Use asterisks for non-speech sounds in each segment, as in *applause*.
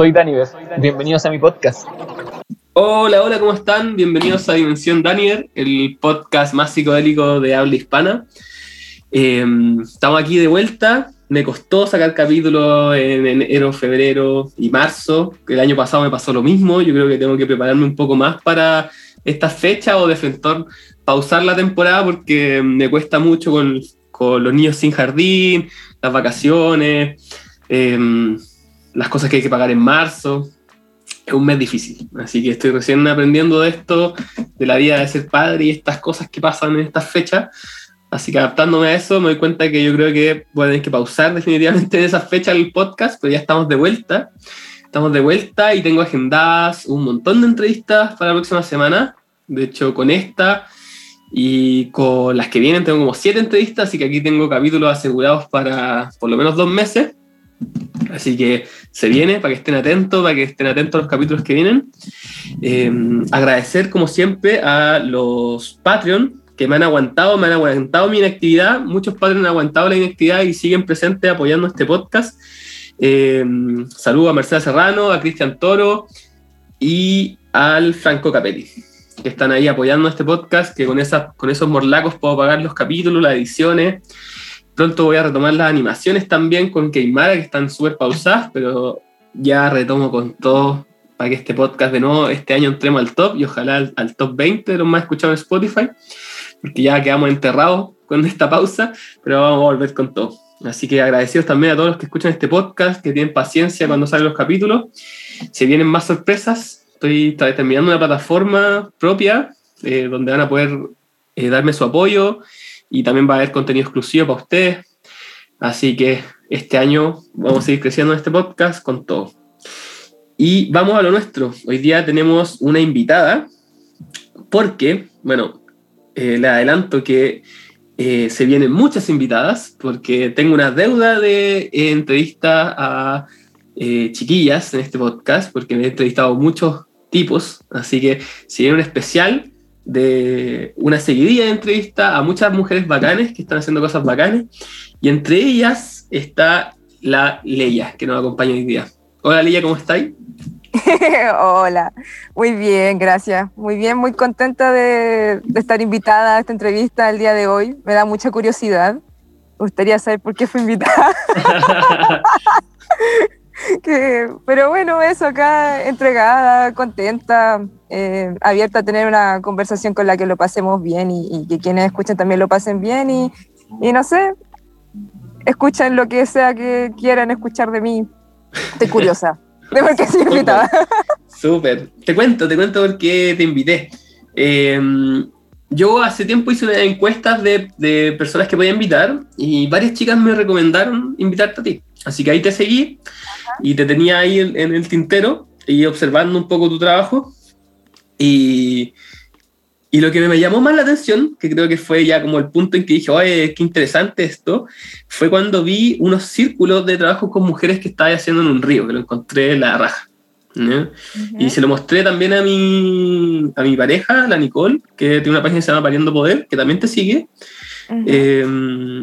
soy Daniver. Bienvenidos a mi podcast. Hola, hola, ¿cómo están? Bienvenidos a Dimensión Daniver, el podcast más psicodélico de habla hispana. Eh, estamos aquí de vuelta. Me costó sacar capítulos en enero, febrero y marzo. El año pasado me pasó lo mismo. Yo creo que tengo que prepararme un poco más para esta fecha o de pausar la temporada porque me cuesta mucho con, con los niños sin jardín, las vacaciones, em, las cosas que hay que pagar en marzo. Es un mes difícil, así que estoy recién aprendiendo de esto, de la vida de ser padre y estas cosas que pasan en estas fechas. Así que adaptándome a eso, me doy cuenta que yo creo que voy a tener que pausar definitivamente en esa fecha el podcast, pero ya estamos de vuelta. Estamos de vuelta y tengo agendadas un montón de entrevistas para la próxima semana. De hecho, con esta y con las que vienen tengo como siete entrevistas, así que aquí tengo capítulos asegurados para por lo menos dos meses. Así que se viene para que estén atentos, para que estén atentos a los capítulos que vienen. Eh, agradecer, como siempre, a los Patreon que me han aguantado, me han aguantado mi inactividad. Muchos padres han aguantado la inactividad y siguen presentes apoyando este podcast. Eh, saludo a Mercedes Serrano, a Cristian Toro y al Franco Capelli que están ahí apoyando este podcast, que con, esas, con esos morlacos puedo pagar los capítulos, las ediciones. Pronto voy a retomar las animaciones también con Keimara, que están súper pausadas, pero ya retomo con todo para que este podcast de nuevo este año entremos al top y ojalá al, top 20 de los más escuchados en Spotify, porque ya quedamos enterrados con esta pausa, pero vamos a volver con todo. Así que agradecidos también a todos los que escuchan este podcast, que tienen paciencia cuando salen los capítulos. Si vienen más sorpresas, Estoy, terminando una plataforma propia eh, donde van a poder eh, darme su apoyo y también va a haber contenido exclusivo para ustedes. Así que este año vamos a seguir creciendo en este podcast con todo. Y vamos a lo nuestro. Hoy día tenemos una invitada porque, bueno, eh, le adelanto que se vienen muchas invitadas porque tengo una deuda de entrevista a chiquillas en este podcast porque me he entrevistado muchos tipos, así que si viene un especial de una seguidilla de entrevista a muchas mujeres bacanes que están haciendo cosas bacanes, y entre ellas está la Leia, que nos acompaña hoy día. Hola Leia, ¿cómo estáis? *laughs* Hola, muy bien, gracias. Muy bien, muy contenta de, de, estar invitada a esta entrevista el día de hoy. Me da mucha curiosidad. Me gustaría saber por qué fui invitada. *laughs* *laughs* pero bueno, eso acá, entregada, contenta, eh, abierta a tener una conversación con la que lo pasemos bien y, que quienes escuchen también lo pasen bien y, y, no sé, escuchen lo que sea que quieran escuchar de mí. Estoy *laughs* curiosa de por qué soy invitada. Súper. Te cuento, te cuento por qué te invité. Em, yo hace tiempo hice unas encuestas de, de personas que podía invitar y varias chicas me recomendaron invitarte a ti. Así que ahí te seguí y te tenía ahí en, el tintero y observando un poco tu trabajo. Y, y lo que me llamó más la atención, que creo que fue ya como el punto en que dije, oye, qué interesante esto, fue cuando vi unos círculos de trabajo con mujeres que estaba haciendo en un río, que lo encontré en la raja. Y se lo mostré también a mi, a mi pareja, la Nicole, que tiene una página que se llama Pariendo Poder, que también te sigue. Eh,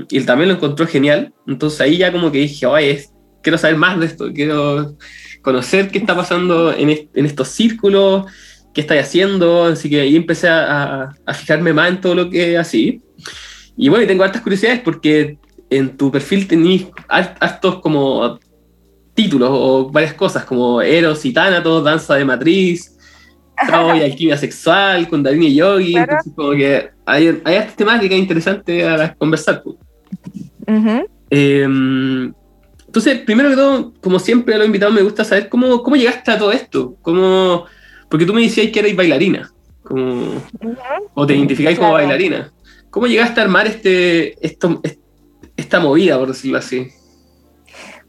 y él también lo encontró genial. Entonces ahí ya como que dije, oye, quiero saber más de esto, quiero conocer qué está pasando en, en estos círculos, qué estáis haciendo, así que ahí empecé a, a, fijarme más en todo lo que así. Y bueno, y tengo hartas curiosidades porque en tu perfil tenéis hartos como títulos o varias cosas como Eros y Tánatos, Danza de Matriz, Tao y *laughs* Alquimia Sexual, Kundalini Yogi, entonces como que hay, hay esta temática interesante a conversar. Uh entonces, primero que todo, como siempre a los invitados me gusta saber cómo, cómo llegaste a todo esto. Cómo, porque tú me decías que erais bailarina, como, o te identificáis como bailarina. ¿Cómo llegaste a armar este, esto, esta movida, por decirlo así?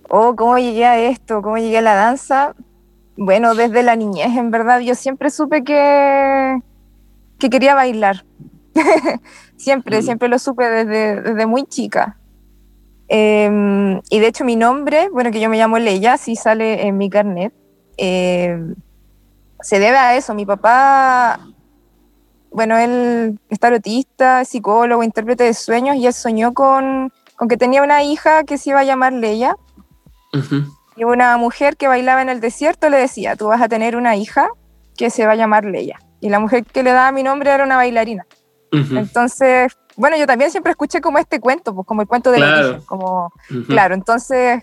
Oh, ¿cómo llegué a esto? ¿Cómo llegué a la danza? Bueno, desde la niñez, en verdad, yo siempre supe que, que quería bailar. *laughs* siempre, mm. siempre lo supe desde, desde muy chica. Em, y de hecho mi nombre, bueno, que yo me llamo Leia, sí sale en mi carnet, em, se debe a eso. Mi papá bueno, él es tarotista, psicólogo, intérprete de sueños y él soñó con, con que tenía una hija que se iba a llamar Leia. Y una mujer que bailaba en el desierto le decía, tú vas a tener una hija que se va a llamar Leia. Y la mujer que le daba mi nombre era una bailarina. Entonces, bueno, yo también siempre escuché como este cuento, pues como el cuento del Claro. origen, como, Ujú. claro, entonces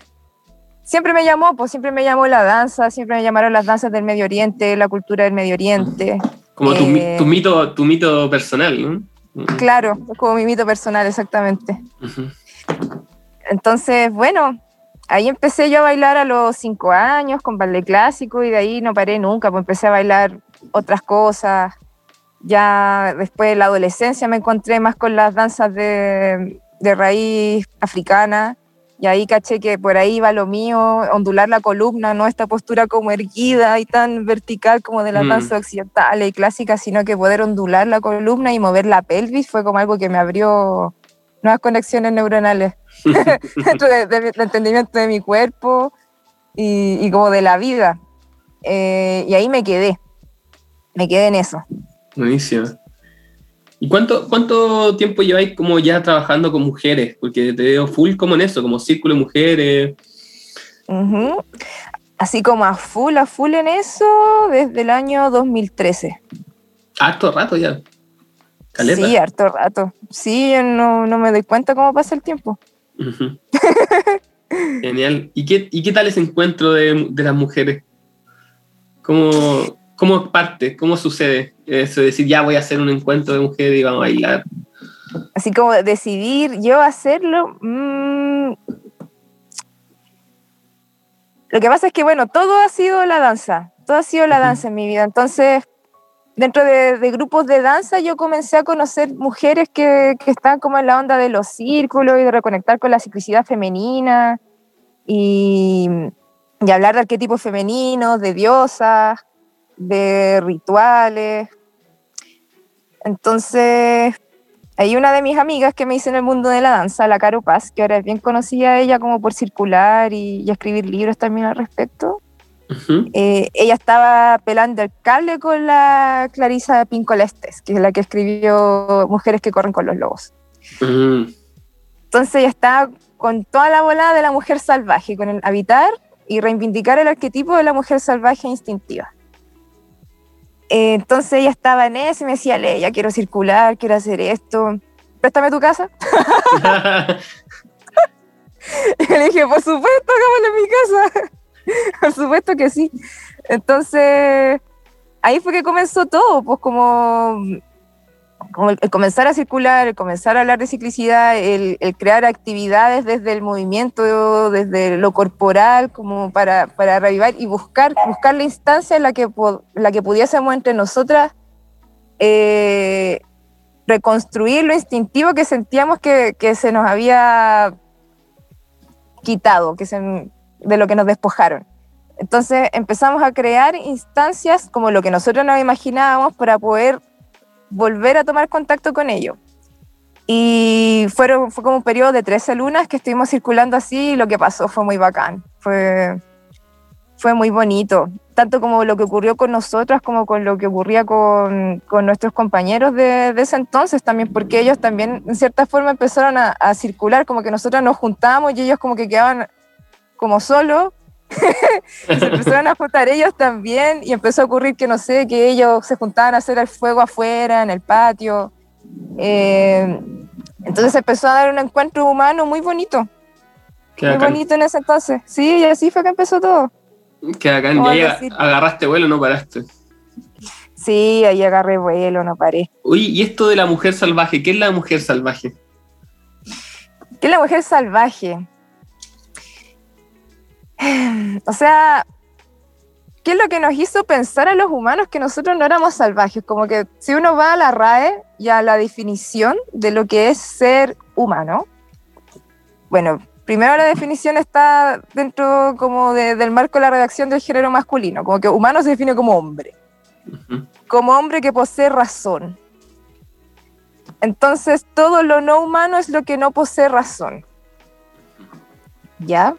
siempre me llamó, pues siempre me llamó la danza, siempre me llamaron las danzas del Medio Oriente, la cultura del Medio Oriente. Como tu, Eh, tu mito, tu mito personal, ¿no? Claro, es como mi mito personal, exactamente. Entonces, bueno, ahí empecé yo a bailar a los cinco años con ballet clásico y de ahí no paré nunca, pues empecé a bailar otras cosas. Ya después de la adolescencia me encontré más con las danzas de, de raíz africana y ahí caché que por ahí va lo mío, ondular la columna, no esta postura como erguida y tan vertical como de las Mm. danzas occidentales y clásicas, sino que poder ondular la columna y mover la pelvis fue como algo que me abrió nuevas conexiones neuronales *laughs* dentro de- de del entendimiento de mi cuerpo y, y como de la vida. Eh, y ahí me quedé, me quedé en eso. Buenísimo. ¿Y cuánto, cuánto tiempo lleváis como ya trabajando con mujeres? Porque te veo full como en eso, como círculo de mujeres. Así como a full, a full en eso desde el año 2013. Harto rato ya. Caleta. Sí, harto rato. Sí, no, no me doy cuenta cómo pasa el tiempo. Genial. ¿Y qué, ¿Y qué tal ese encuentro de, de las mujeres? ¿Cómo, ¿Cómo parte? ¿Cómo sucede? Eso de decir, ya voy a hacer un encuentro de mujeres y vamos a bailar. Así como decidir yo hacerlo. mm, Lo que pasa es que, bueno, todo ha sido la danza. Todo ha sido la danza en mi vida. Entonces, dentro de, de grupos de danza, yo comencé a conocer mujeres que, que están como en la onda de los círculos y de reconectar con la ciclicidad femenina y, y hablar de arquetipos femeninos, de diosas, de rituales. Entonces, hay una de mis amigas que me hizo en el mundo de la danza, la Caro Paz, que ahora es bien conocida ella como por circular y, y escribir libros también al respecto. Eh, ella estaba pelando el cable con la Clarisa Pincolestes, que es la que escribió Mujeres que corren con los lobos. Mm. Entonces ella estaba con toda la volada de la mujer salvaje, con el habitar y reivindicar el arquetipo de la mujer salvaje e instintiva. Eh, entonces ella estaba en eso y me decía, ya quiero circular, quiero hacer esto, préstame tu casa. *laughs* Y le dije, por supuesto, hagámoslo en mi casa. *laughs* por supuesto que sí. Entonces, ahí fue que comenzó todo, pues como, el, comenzar a circular, el comenzar a hablar de ciclicidad, el, crear actividades desde el movimiento, desde lo corporal, como para, para revivar y buscar, buscar la instancia en la que, la que pudiésemos entre nosotras eh, reconstruir lo instintivo que sentíamos que, que se nos había quitado, que se, de lo que nos despojaron. Entonces empezamos a crear instancias como lo que nosotros nos imaginábamos para poder volver a tomar contacto con ello. Y fueron, fue como un periodo de 13 lunas que estuvimos circulando así y lo que pasó fue muy bacán. Fue, fue muy bonito, tanto como lo que ocurrió con nosotras como con lo que ocurría con, con nuestros compañeros de, de, ese entonces también, porque ellos también en cierta forma empezaron a, a circular, como que nosotras nos juntábamos y ellos como que quedaban como solos. *laughs* se empezaron a juntar ellos también y empezó a ocurrir que no sé, que ellos se juntaban a hacer el fuego afuera, en el patio. Eh, entonces empezó a dar un encuentro humano muy bonito. Qué muy bonito en ese entonces. Sí, y así fue que empezó todo. ¿Cómo Y ahí decir? agarraste vuelo, no paraste. Sí, ahí agarré vuelo, no paré. Oye, y esto de la mujer salvaje, ¿qué es la mujer salvaje? ¿Qué es la mujer salvaje? *sighs* O sea, ¿qué es lo que nos hizo pensar a los humanos que nosotros no éramos salvajes? Como que si uno va a la RAE y a la definición de lo que es ser humano, bueno, primero la definición está dentro como de- del marco de la redacción del género masculino, como que humano se define como hombre. Ujú. como hombre que posee razón. Entonces, todo lo no humano es lo que no posee razón. ¿Ya?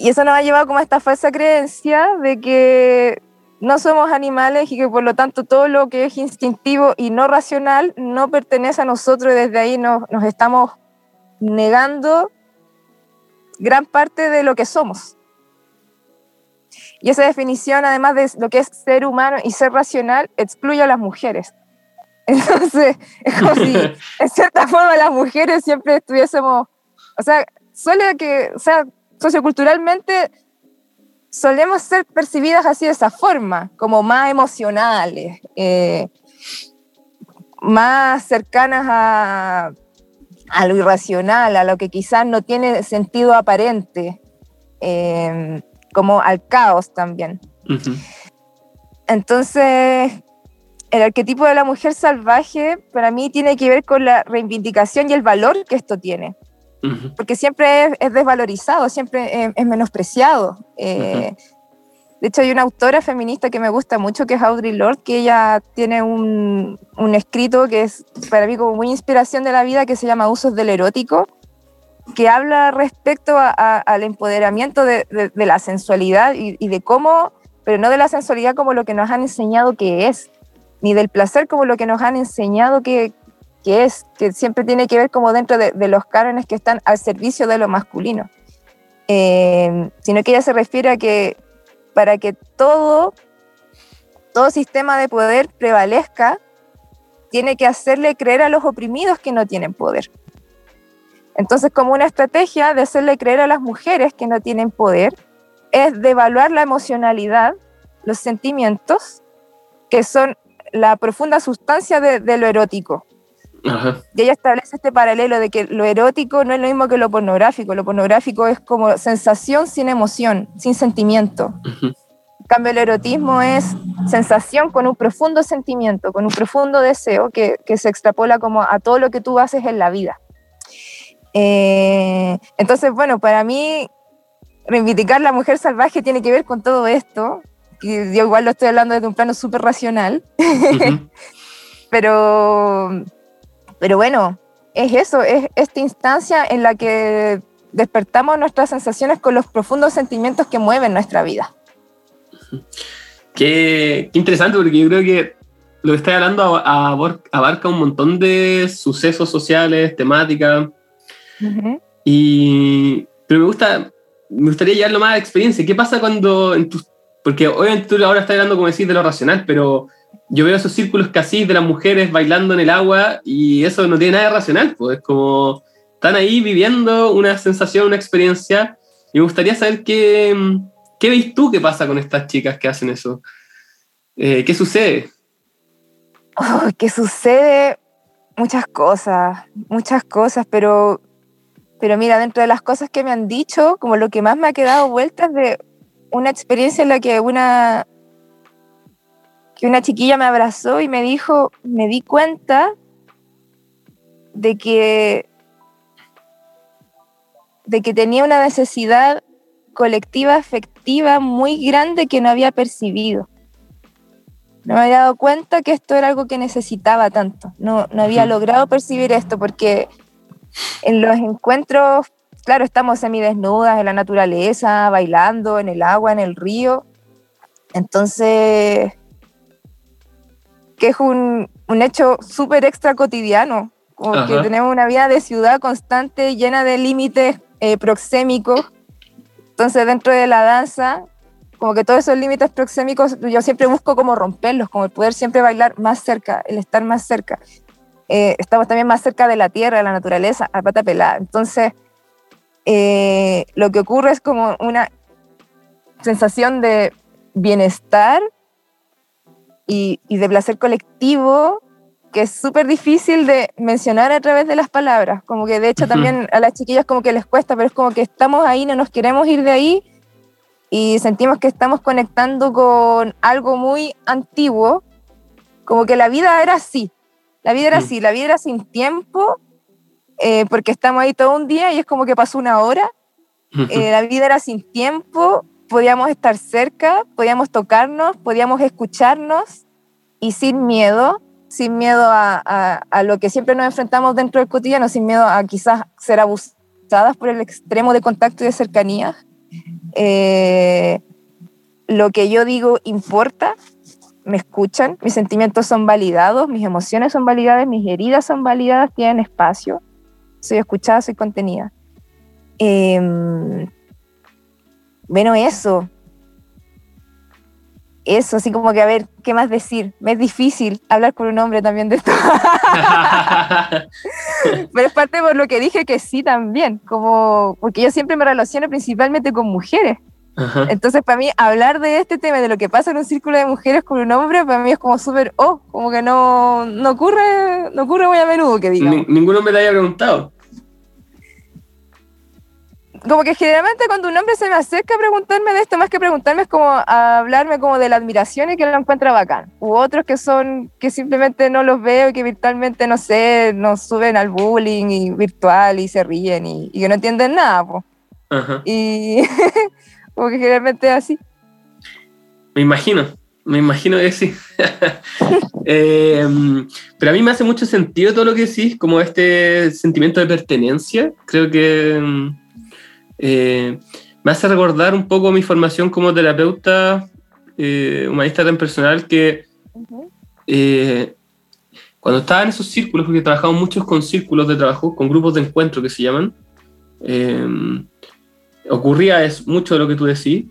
Y eso nos ha llevado como a esta falsa creencia de que no somos animales y que por lo tanto todo lo que es instintivo y no racional no pertenece a nosotros y desde ahí nos, nos estamos negando gran parte de lo que somos. Y esa definición, además de lo que es ser humano y ser racional, excluye a las mujeres. *laughs* Entonces, es como si, *laughs* en cierta forma, las mujeres siempre estuviésemos, o sea, suele que, o sea, socioculturalmente solemos ser percibidas así de esa forma, como más emocionales, eh, más cercanas a, a, lo irracional, a lo que quizás no tiene sentido aparente, eh, como al caos también. Entonces, el arquetipo de la mujer salvaje para mí tiene que ver con la reivindicación y el valor que esto tiene. Porque siempre es, desvalorizado, siempre es, menospreciado. Eh, de hecho, hay una autora feminista que me gusta mucho, que es Audre Lorde, que ella tiene un, un, escrito que es para mí como muy inspiración de la vida, que se llama Usos del Erótico, que habla respecto al empoderamiento de, de, la sensualidad y, y, de cómo, pero no de la sensualidad como lo que nos han enseñado que es, ni del placer como lo que nos han enseñado que, que es, que siempre tiene que ver como dentro de, los cánones que están al servicio de lo masculino, eh, sino que ella se refiere a que para que todo, todo sistema de poder prevalezca, tiene que hacerle creer a los oprimidos que no tienen poder. Entonces, como una estrategia de hacerle creer a las mujeres que no tienen poder, es devaluar la emocionalidad, los sentimientos, que son la profunda sustancia de lo erótico. Y ella establece este paralelo de que lo erótico no es lo mismo que lo pornográfico. Lo pornográfico es como sensación sin emoción, sin sentimiento. En cambio, el erotismo es sensación con un profundo sentimiento, con un profundo deseo que, que se extrapola como a todo lo que tú haces en la vida. Eh, entonces, bueno, para mí, reivindicar la mujer salvaje tiene que ver con todo esto. Y yo igual lo estoy hablando desde un plano súper racional. *laughs* Pero pero bueno, es eso, es esta instancia en la que despertamos nuestras sensaciones con los profundos sentimientos que mueven nuestra vida. *laughs* Qué, interesante, porque yo creo que lo que estás hablando abarca un montón de sucesos sociales, temáticas. y, pero me gusta, me gustaría llevarlo más a experiencia. ¿Qué pasa cuando en tus, porque obviamente tú ahora estás hablando, como decir, de lo racional, pero yo veo esos círculos casi de las mujeres bailando en el agua y eso no tiene nada de racional, pues es como están ahí viviendo una sensación, una experiencia. Me gustaría saber qué, qué veis tú que pasa con estas chicas que hacen eso. Eh, ¿Qué sucede? Oh, ¿Qué sucede? Muchas cosas, muchas cosas, pero, pero mira, dentro de las cosas que me han dicho, como lo que más me ha quedado vuelta es de una experiencia en la que una, que una chiquilla me abrazó y me dijo, me di cuenta de que, de que tenía una necesidad colectiva afectiva muy grande que no había percibido. No me había dado cuenta que esto era algo que necesitaba tanto. No, no había logrado percibir esto porque en los encuentros, claro, estamos semidesnudas en la naturaleza, bailando en el agua, en el río. Entonces, que es un, un hecho súper extra cotidiano, como que tenemos una vida de ciudad constante, llena de límites eh, proxémicos. Entonces, dentro de la danza, como que todos esos límites proxémicos, yo siempre busco como romperlos, como el poder siempre bailar más cerca, el estar más cerca. Eh, estamos también más cerca de la tierra, de la naturaleza, a pata pelada. Entonces, eh, lo que ocurre es como una sensación de bienestar y, de placer colectivo que es súper difícil de mencionar a través de las palabras, como que de hecho también a las chiquillas como que les cuesta, pero es como que estamos ahí, no nos queremos ir de ahí y sentimos que estamos conectando con algo muy antiguo, como que la vida era así, la vida era mm. así, la vida era sin tiempo, eh, porque estamos ahí todo un día y es como que pasó una hora, eh, la vida era sin tiempo podíamos estar cerca, podíamos tocarnos, podíamos escucharnos y sin miedo, sin miedo a, lo que siempre nos enfrentamos dentro del cotidiano, sin miedo a quizás ser abusadas por el extremo de contacto y de cercanía. Eh, lo que yo digo importa, me escuchan, mis sentimientos son validados, mis emociones son validadas, mis heridas son validadas, tienen espacio, soy escuchada, soy contenida. Em, bueno, eso. Eso, así como que a ver, ¿qué más decir? Me es difícil hablar con un hombre también de esto. *laughs* Pero es parte por lo que dije que sí también, como porque yo siempre me relaciono principalmente con mujeres. Entonces, para mí, hablar de este tema, de lo que pasa en un círculo de mujeres con un hombre, para mí es como súper, oh, como que no, no, ocurre, no ocurre muy a menudo que diga. ninguno me lo haya preguntado. Como que generalmente cuando un hombre se me acerca a preguntarme de esto, más que preguntarme es como a hablarme como de la admiración y que lo encuentra bacán. U otros que son, que simplemente no los veo y que virtualmente, no sé, nos suben al bullying y virtual y se ríen y, que no entienden nada, pues. Y *laughs* Como que generalmente es así. Me imagino, me imagino que sí. *laughs* Em, pero a mí me hace mucho sentido todo lo que decís, como este sentimiento de pertenencia. Creo que em, eh, me hace recordar un poco mi formación como terapeuta eh, humanista tan personal que eh, cuando estaba en esos círculos, porque trabajamos muchos con círculos de trabajo, con grupos de encuentro que se llaman, em, ocurría es mucho de lo que tú decís.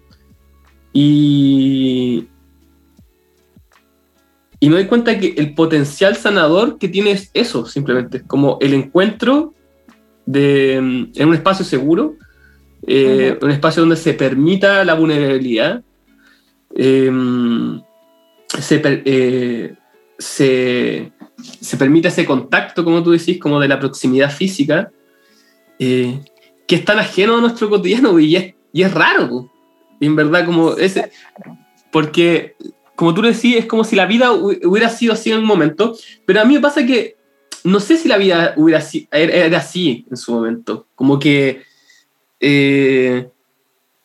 Y, y me doy cuenta que el potencial sanador que tiene es eso, simplemente, como el encuentro de, en un espacio seguro, eh, un espacio donde se permita la vulnerabilidad, em, eh, se, se, permite ese contacto, como tú decís, como de la proximidad física, eh, que es tan ajeno a nuestro cotidiano y es, y es raro. Y en verdad, como ese. Porque, como tú decís, es como si la vida hubiera sido así en un momento. Pero a mí me pasa que no sé si la vida hubiera era así en su momento. Como que. Eh,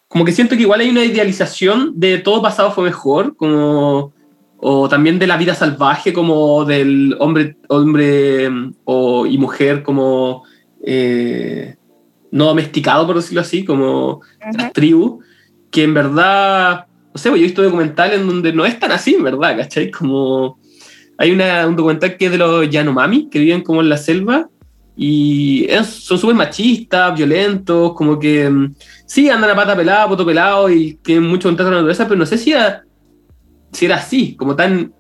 como que siento que igual hay una idealización de todo pasado fue mejor, como o también de la vida salvaje, como del hombre, hombre o, y mujer, como eh, no domesticado, por decirlo así, como las tribus, que en verdad, no sé, pues, yo he visto documentales en donde no es tan así, en verdad, ¿cachai? Como hay una, un documental que es de los Yanomami, que viven como en la selva, y son súper machistas, violentos, como que mm, sí, andan a pata pelada, poto pelado, y tienen mucho contacto con la naturaleza, pero no sé si era, si era así, como tan...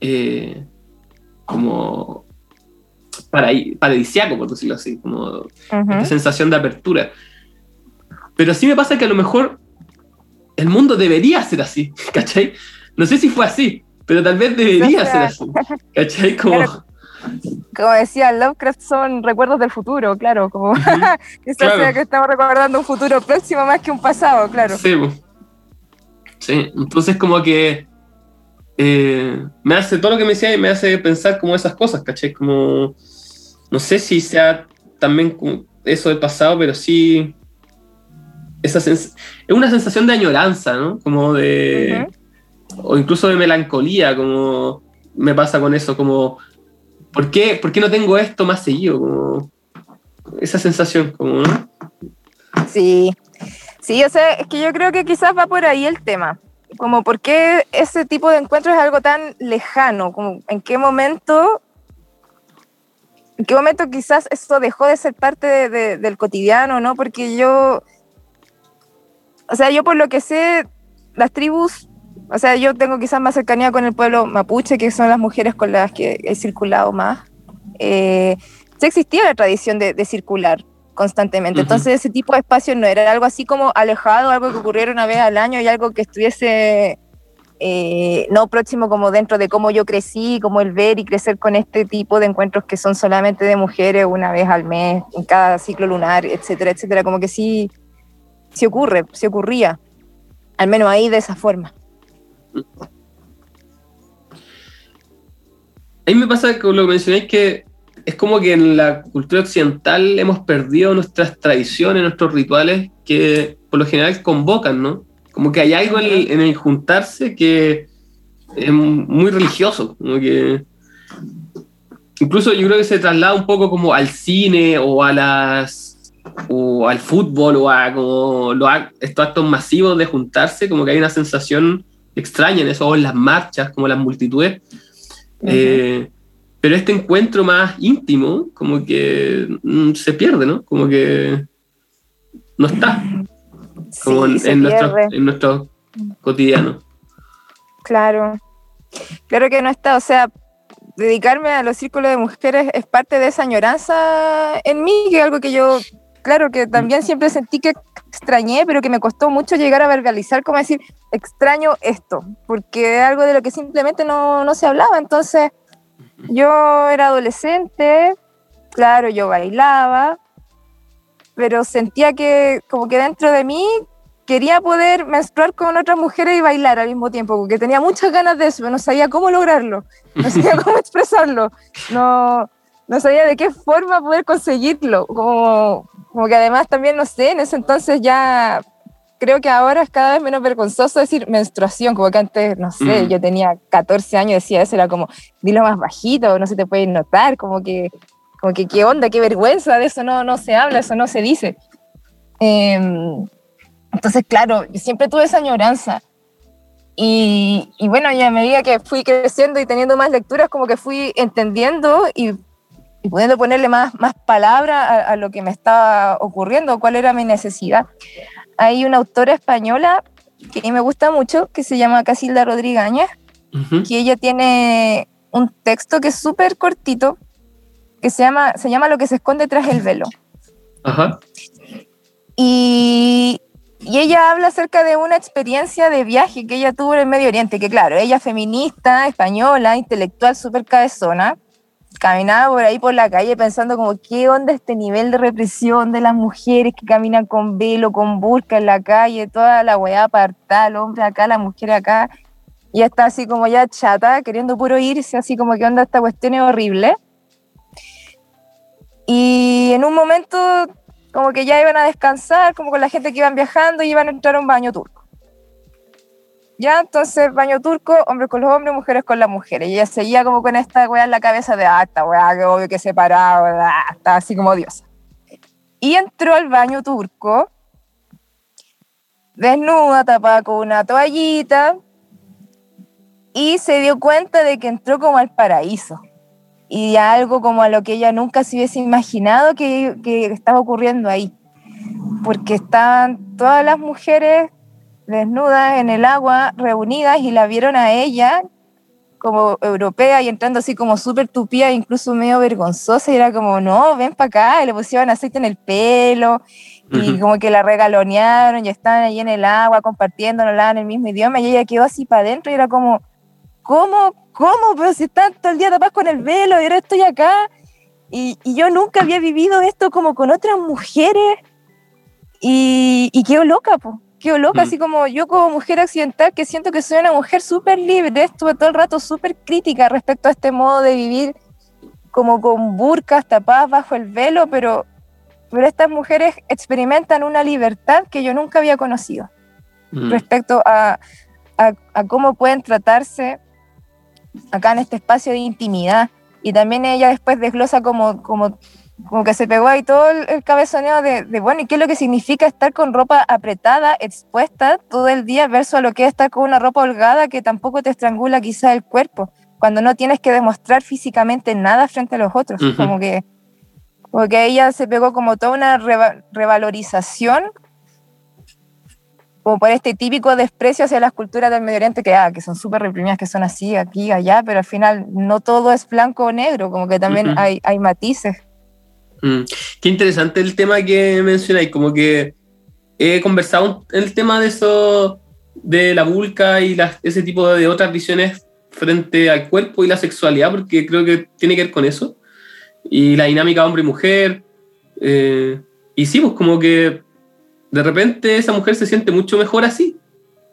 Eh, como paradisiaco, por decirlo así, como sensación de apertura. Pero sí me pasa que a lo mejor el mundo debería ser así, *laughs* ¿cachai? No sé si fue así, pero tal vez debería ser así, ¿cachai? *laughs* Como... como decía Lovecraft, son recuerdos del futuro, claro, como *laughs* que estamos recordando un futuro próximo más que un pasado, claro. Sí, sí. entonces como que eh, me hace, todo lo que me decía me hace pensar como esas cosas, ¿cachai? Como, no sé si sea también eso del pasado, pero sí, esa es una sensación de añoranza, ¿no? Como de, o incluso de melancolía, como me pasa con eso, como, ¿por qué, ¿por qué no tengo esto más seguido? Como, esa sensación, como, ¿no? Sí, sí, o sea, es que yo creo que quizás va por ahí el tema como por qué ese tipo de encuentro es algo tan lejano, como en qué momento, en qué momento quizás eso dejó de ser parte del cotidiano, ¿no? Porque yo, o sea, yo por lo que sé, las tribus, o sea, yo tengo quizás más cercanía con el pueblo mapuche, que son las mujeres con las que he circulado más. Eh, ya existía la tradición de, de circular, constantemente. Entonces ese tipo de espacio no era algo así como alejado, algo que ocurriera una vez al año y algo que estuviese eh, no próximo como dentro de cómo yo crecí, como el ver y crecer con este tipo de encuentros que son solamente de mujeres una vez al mes, en cada ciclo lunar, etcétera, etcétera. Como que sí, sí ocurre, sí ocurría, al menos ahí de esa forma. Ahí me pasa que lo que mencionáis que es como que en la cultura occidental hemos perdido nuestras tradiciones, nuestros rituales que por lo general convocan, ¿no? Como que hay algo en el, juntarse que es muy religioso, como que incluso yo creo que se traslada un poco como al cine o a las o al fútbol o a como estos actos masivos de juntarse, como que hay una sensación extraña en eso, o en las marchas, como las multitudes. Eh, pero este encuentro más íntimo, como que mm, se pierde, ¿no? Como que no está, como Sí, en, en nuestro, en nuestro cotidiano. Claro. Claro que no está, o sea, dedicarme a los círculos de mujeres es parte de esa añoranza en mí, que es algo que yo, claro, que también siempre sentí que extrañé, pero que me costó mucho llegar a verbalizar, como decir, extraño esto, porque es algo de lo que simplemente no, no se hablaba. Entonces, yo era adolescente, claro, yo bailaba, pero sentía que como que dentro de mí quería poder menstruar con otras mujeres y bailar al mismo tiempo, porque tenía muchas ganas de eso, no sabía cómo lograrlo, no *laughs* sabía cómo expresarlo, no, no sabía de qué forma poder conseguirlo, como, como que además también, no sé, en ese entonces ya creo que ahora es cada vez menos vergonzoso decir menstruación, como que antes, no sé, Mm. yo tenía 14 años decía eso, era como, dilo más bajito, no se te puede notar, como que, como que qué onda, qué vergüenza, de eso no, no se habla, eso no se dice. Em, entonces, claro, siempre tuve esa añoranza. Y, y bueno, y a medida que fui creciendo y teniendo más lecturas, como que fui entendiendo y, y pudiendo ponerle más, más palabra a, a lo que me estaba ocurriendo, cuál era mi necesidad. Hay una autora española que me gusta mucho, que se llama Casilda Rodríguez Áñez, Ujú. que ella tiene un texto que es súper cortito, que se llama, se llama Lo que se esconde tras el velo. Ajá. Y, y ella habla acerca de una experiencia de viaje que ella tuvo en el Medio Oriente, que claro, ella feminista, española, intelectual, súper cabezona, caminaba por ahí por la calle pensando como, ¿qué onda este nivel de represión de las mujeres que caminan con velo, con burka en la calle, toda la weá apartada, el hombre acá, la mujer acá? Y está así como ya chata, queriendo puro irse, así como, ¿qué onda esta cuestión es horrible? Y en un momento como que ya iban a descansar, como con la gente que iban viajando y iban a entrar a un baño turco. Ya, entonces, baño turco, hombres con los hombres, mujeres con las mujeres. Y ella seguía como con esta weá en la cabeza de, ah, esta weá, que obvio que separado, ah, está así como diosa. Y entró al baño turco, desnuda, tapada con una toallita, y se dio cuenta de que entró como al paraíso y algo como a lo que ella nunca se hubiese imaginado que, que estaba ocurriendo ahí. Porque estaban todas las mujeres desnudas en el agua, reunidas, y la vieron a ella como europea y entrando así como súper tupida, incluso medio vergonzosa, y era como, no, ven para acá, y le pusieron aceite en el pelo, y como que la regalonearon, y estaban ahí en el agua compartiendo, no hablaban el mismo idioma, y ella quedó así para adentro, y era como, ¿cómo? ¿Cómo? Pero si están todo el día tapadas con el velo y ahora estoy acá. Y, y yo nunca había vivido esto como con otras mujeres. Y, y quedo loca, po. Quedo loca, Mm. así como yo como mujer occidental, que siento que soy una mujer súper libre, estuve todo el rato súper crítica respecto a este modo de vivir como con burcas tapadas bajo el velo, pero, pero estas mujeres experimentan una libertad que yo nunca había conocido Mm. respecto a, a- a cómo pueden tratarse acá en este espacio de intimidad. Y también ella después desglosa como, como, como que se pegó ahí todo el, el cabezoneo de, de, bueno, ¿y qué es lo que significa estar con ropa apretada, expuesta todo el día versus a lo que es estar con una ropa holgada que tampoco te estrangula quizá el cuerpo, cuando no tienes que demostrar físicamente nada frente a los otros? Ujú. Como que porque ella se pegó como toda una reva- revalorización como por este típico desprecio hacia las culturas del Medio Oriente que, ah, que son súper reprimidas, que son así, aquí, allá, pero al final no todo es blanco o negro, como que también Ujú. hay, hay matices. Mm. Qué interesante el tema que mencionáis, como que he conversado el tema de eso, de la vulca y ese tipo de otras visiones frente al cuerpo y la sexualidad, porque creo que tiene que ver con eso, y la dinámica hombre y mujer, eh, y sí, pues como que de repente esa mujer se siente mucho mejor así,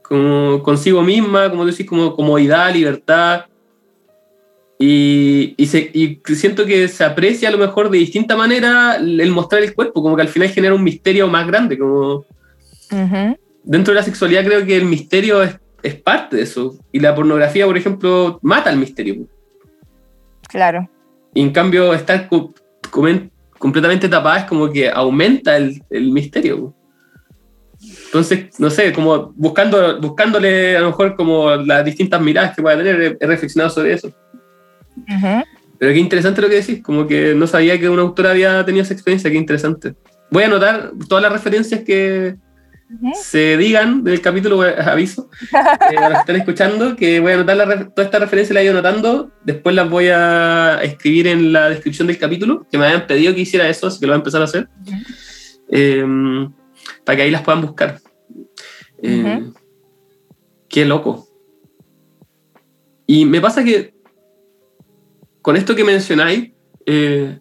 como consigo misma, como decís, como comodidad, libertad, y, y, se- y siento que se aprecia a lo mejor de distinta manera el mostrar el cuerpo, como que al final genera un misterio más grande, como dentro de la sexualidad creo que el misterio es, es parte de eso, y la pornografía, por ejemplo, mata el misterio. Claro. Y en cambio, estar co- completamente tapadas, como que aumenta el, el misterio. Entonces, no sé, como buscando, buscándole a lo mejor como las distintas miradas que pueda tener, he, reflexionado sobre eso. Pero qué interesante lo que decís, como que no sabía que un autor había tenido esa experiencia, qué interesante. Voy a anotar todas las referencias que se digan del capítulo, aviso, eh, a los que están escuchando, que voy a anotar la, toda esta referencia, la he ido anotando, después las voy a escribir en la descripción del capítulo, que me habían pedido que hiciera eso, así que lo voy a empezar a hacer para que ahí las puedan buscar. Eh, qué loco. Y me pasa que con esto que mencionáis, eh,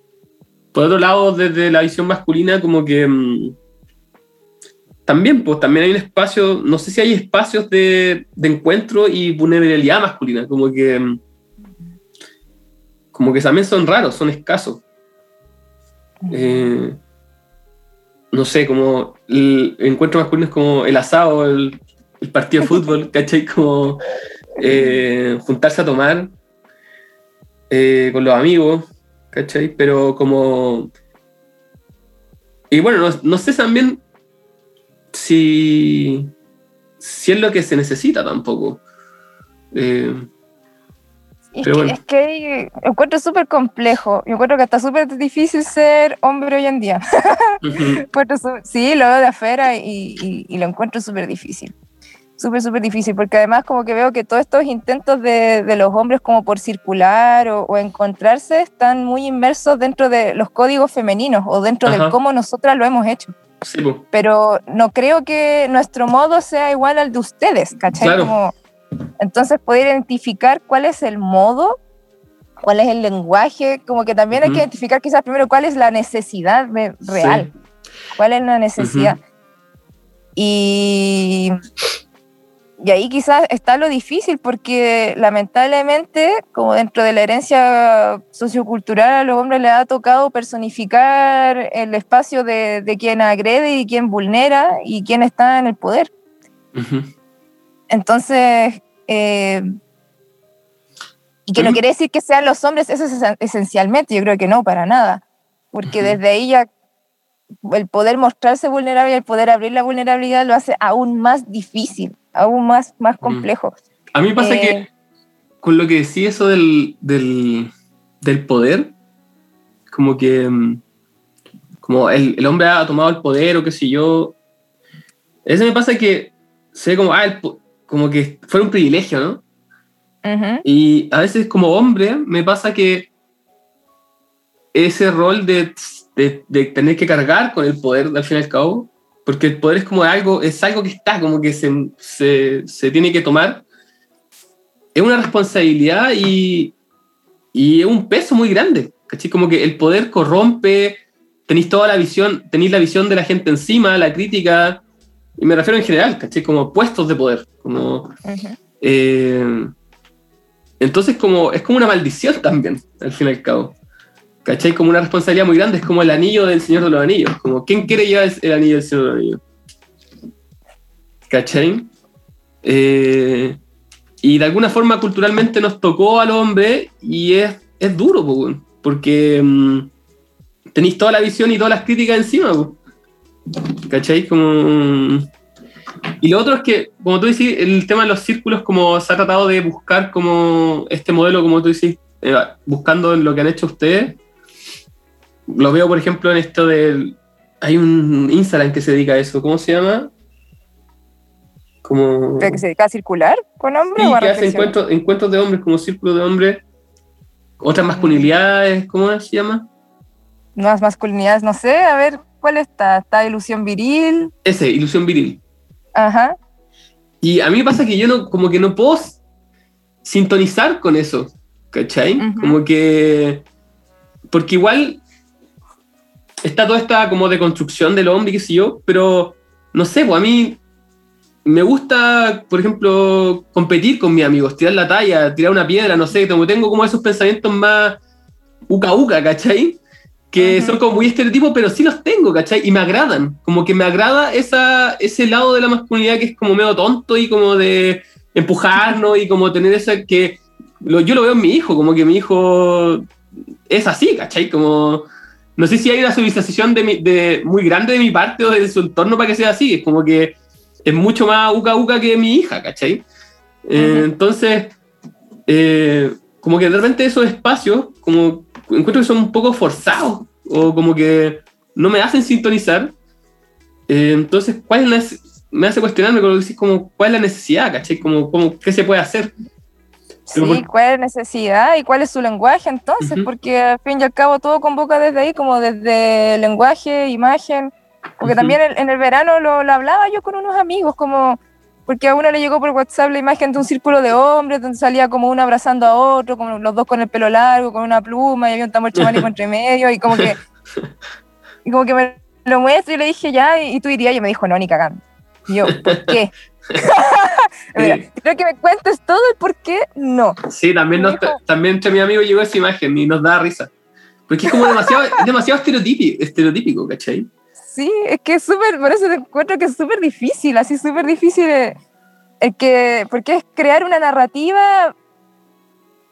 por otro lado, desde la visión masculina, como que mm, también, pues también hay un espacio, no sé si hay espacios de, encuentro y vulnerabilidad masculina, como que, mm, como que también son raros, son escasos. Eh, no sé, como el encuentro masculino es como el asado, el, partido de fútbol, ¿cachai? Como eh, juntarse a tomar eh, con los amigos, ¿cachai? Pero como... Y bueno, no, sé también si, si es lo que se necesita tampoco. Eh, es, que, es que encuentro súper complejo. Yo encuentro que está súper difícil ser hombre hoy en día. *laughs* sí, lo veo de afuera y, y, lo encuentro súper difícil. Súper, súper difícil, porque además como que veo que todos estos intentos de, de los hombres como por circular o, encontrarse están muy inmersos dentro de los códigos femeninos o dentro de cómo nosotras lo hemos hecho. Pero no creo que nuestro modo sea igual al de ustedes, ¿cachai? Como, entonces, poder identificar cuál es el modo, cuál es el lenguaje, como que también hay que identificar quizás primero cuál es la necesidad real, cuál es la necesidad. Y, y ahí quizás está lo difícil, porque lamentablemente, como dentro de la herencia sociocultural, a los hombres les ha tocado personificar el espacio de, de quien agrede y quien vulnera y quien está en el poder. Entonces, eh, y que no quiere decir que sean los hombres, eso es esencialmente, yo creo que no, para nada, porque desde ahí ya el poder mostrarse vulnerable el poder abrir la vulnerabilidad lo hace aún más difícil, aún más, más complejo. A mí pasa que eh, con lo que decía eso del, del, del, poder, como que mm, como el, el, hombre ha tomado el poder o qué sé yo, eso me pasa que sé como, ah, el, como que fuera un privilegio, ¿no? Y a veces como hombre me pasa que ese rol de, de, tener que cargar con el poder al fin y al cabo, porque el poder es como algo, es algo que está, como que se, se, se tiene que tomar, es una responsabilidad y, y, es un peso muy grande, ¿cachai? Como que el poder corrompe, tenéis toda la visión, tenéis la visión de la gente encima, la crítica, y me refiero en general, ¿cachai? Como puestos de poder. Como, eh, entonces, como, es como una maldición también, al fin y al cabo. ¿Cachai? Como una responsabilidad muy grande, es como el anillo del Señor de los Anillos. Como, ¿quién quiere llevar el anillo del Señor de los Anillos? ¿Cachai? Eh, y de alguna forma culturalmente nos tocó al hombre y es, es duro, porque mm, tenéis toda la visión y todas las críticas encima. ¿Cachai? Como... Y lo otro es que, como tú dices, el tema de los círculos, como se ha tratado de buscar como este modelo, como tú dices, eh, buscando lo que han hecho ustedes. Lo veo, por ejemplo, en esto del... Hay un Instagram que se dedica a eso, ¿cómo se llama? Como... ¿Que se dedica a circular con hombres? Sí, que hace encuentros, encuentros de hombres, como círculo de hombres. Otras masculinidades, ¿cómo se llama? Nuevas masculinidades, no sé, a ver, ¿Cuál está? ¿Está Ilusión Viril? Ese, Ilusión Viril. Ajá. Y a mí me pasa que yo no, como que no puedo sintonizar con eso, ¿cachai? Como que... Porque igual está toda esta como deconstrucción del hombre, qué sé yo, pero no sé, pues a mí me gusta, por ejemplo, competir con mis amigos, tirar la talla, tirar una piedra, no sé, tengo, tengo como esos pensamientos más uca uca, ¿cachai? que son como muy estereotipos, pero sí los tengo, ¿cachai? Y me agradan, como que me agrada esa, ese lado de la masculinidad que es como medio tonto y como de empujarnos y como tener esa que yo lo veo en mi hijo, como que mi hijo es así, ¿cachai? Como no sé si hay una civilización de, mi- de muy grande de mi parte o de su entorno para que sea así. Es como que es mucho más uca uca que mi hija, ¿cachai? Eh, Ujú. Entonces, eh, como que de repente esos espacios, como encuentro que son un poco forzados o como que no me hacen sintonizar. Eh, entonces, ¿cuál es la me hace cuestionarme como, como, cuál es la necesidad, ¿cachai? Como, como, ¿Qué se puede hacer? Sí, cuál es necesidad y cuál es su lenguaje entonces, porque al fin y al cabo todo convoca desde ahí, como desde lenguaje, imagen, porque también en, en el verano lo, lo hablaba yo con unos amigos, como porque a uno le llegó por WhatsApp la imagen de un círculo de hombres, donde salía como uno abrazando a otro, como los dos con el pelo largo, con una pluma, y había un tambor chamánico entre *laughs* medio, y como que, y como que me lo muestro y le dije ya, y, y tú irías, y me dijo, no, ni cagando. Y yo, ¿por qué? *laughs* *laughs* Mira, Sí. creo que me cuentes todo el por qué, no. Sí, también, nos- también entre mi amigo llegó esa imagen y nos da risa. Porque es como demasiado, es demasiado estereotípico, estereotípico, ¿cachai? Sí, es que es súper, por eso te encuentro que es súper difícil, así súper difícil, eh, el que, porque es crear una narrativa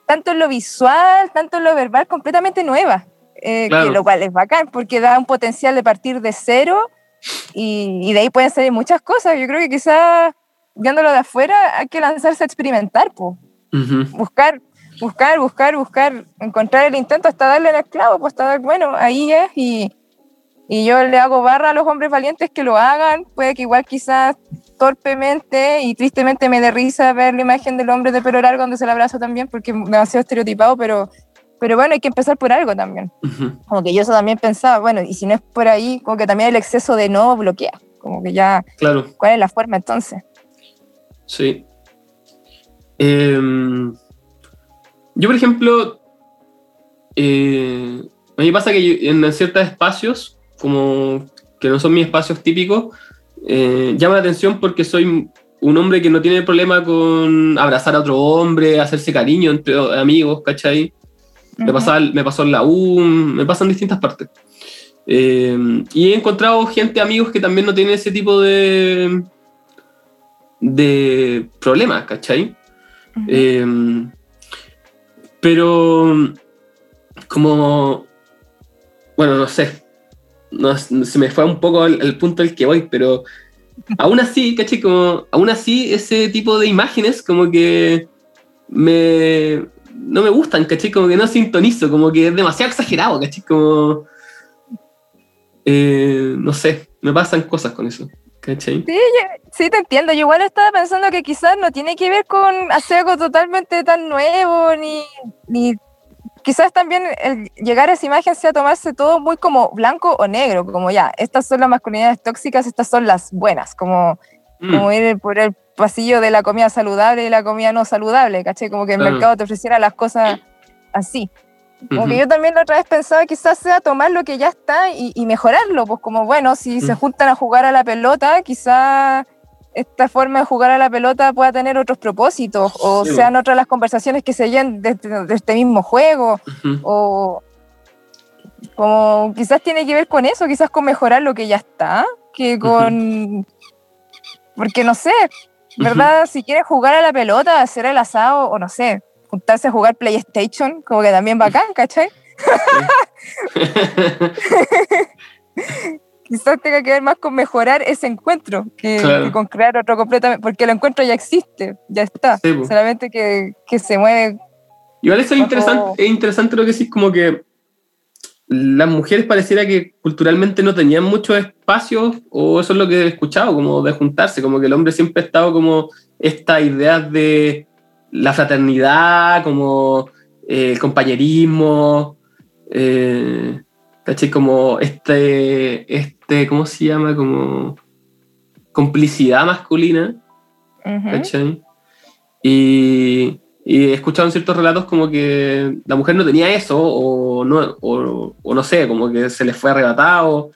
tanto en lo visual, tanto en lo verbal, completamente nueva, eh, Claro. que lo cual es bacán, porque da un potencial de partir de cero y, y de ahí pueden salir muchas cosas. Yo creo que quizás viéndolo de afuera hay que lanzarse a experimentar, pues Ujú. buscar, buscar, buscar, buscar, encontrar el intento hasta darle el clavo, pues hasta dar, bueno, ahí es, y, y yo le hago barra a los hombres valientes que lo hagan, puede que igual quizás torpemente y tristemente me dé risa ver la imagen del hombre de pelo largo donde se le abraza también, porque es demasiado estereotipado, pero, pero bueno, hay que empezar por algo también. Ujú. Como que yo eso también pensaba, bueno, y si no es por ahí, como que también el exceso de no bloquea, como que ya, Claro, ¿cuál es la forma entonces? Sí. Em, yo, por ejemplo, eh, a mí pasa que yo- en ciertos espacios, como que no son mis espacios típicos, eh, llama la atención porque soy un hombre que no tiene problema con abrazar a otro hombre, hacerse cariño entre amigos, ¿cachai? Me, pasa, me pasó en la U, me pasa en distintas partes. Eh, y he encontrado gente, amigos, que también no tienen ese tipo de, de problemas, ¿cachai? Eh, pero como, bueno, no sé, no, se me fue un poco el, el punto al que voy, pero *laughs* aún así, ¿cachai? Como, aún así ese tipo de imágenes como que me, no me gustan, ¿cachai? Como que no sintonizo, como que es demasiado exagerado, ¿cachai? Como, eh, no sé, me pasan cosas con eso, ¿cachai? Sí, yo- sí, te entiendo. Yo igual estaba pensando que quizás no tiene que ver con hacer algo totalmente tan nuevo, ni, ni quizás también el llegar a esa imagen sea tomarse todo muy como blanco o negro, como ya, estas son las masculinidades tóxicas, estas son las buenas, como, Mm, como ir por el pasillo de la comida saludable y la comida no saludable, ¿caché? Como que el Claro. mercado te ofreciera las cosas así. Como que yo también la otra vez pensaba quizás sea tomar lo que ya está y, y mejorarlo, pues como bueno, si se Mm. juntan a jugar a la pelota, quizás esta forma de jugar a la pelota pueda tener otros propósitos o Sí, sean otras las conversaciones que se lleven de, de- de este mismo juego o como quizás tiene que ver con eso, quizás con mejorar lo que ya está, que con... Porque no sé, ¿verdad? Si quieres jugar a la pelota, hacer el asado o no sé, juntarse a jugar PlayStation, como que también bacán, ¿cachai? *laughs* Quizás tenga que ver más con mejorar ese encuentro que, Claro. que con crear otro completamente, porque el encuentro ya existe, ya está, Sí, solamente que, que se mueve. Igual eso es interesante, es interesante lo que decís, como que las mujeres pareciera que culturalmente no tenían muchos espacios, o eso es lo que he escuchado, como de juntarse, como que el hombre siempre ha estado como esta idea de la fraternidad, como eh, el compañerismo, eh. Como este, este, ¿cómo se llama? Como complicidad masculina. ¿cachai? Y, y he escuchado en ciertos relatos como que la mujer no tenía eso, o no, o, o no sé, como que se les fue arrebatado,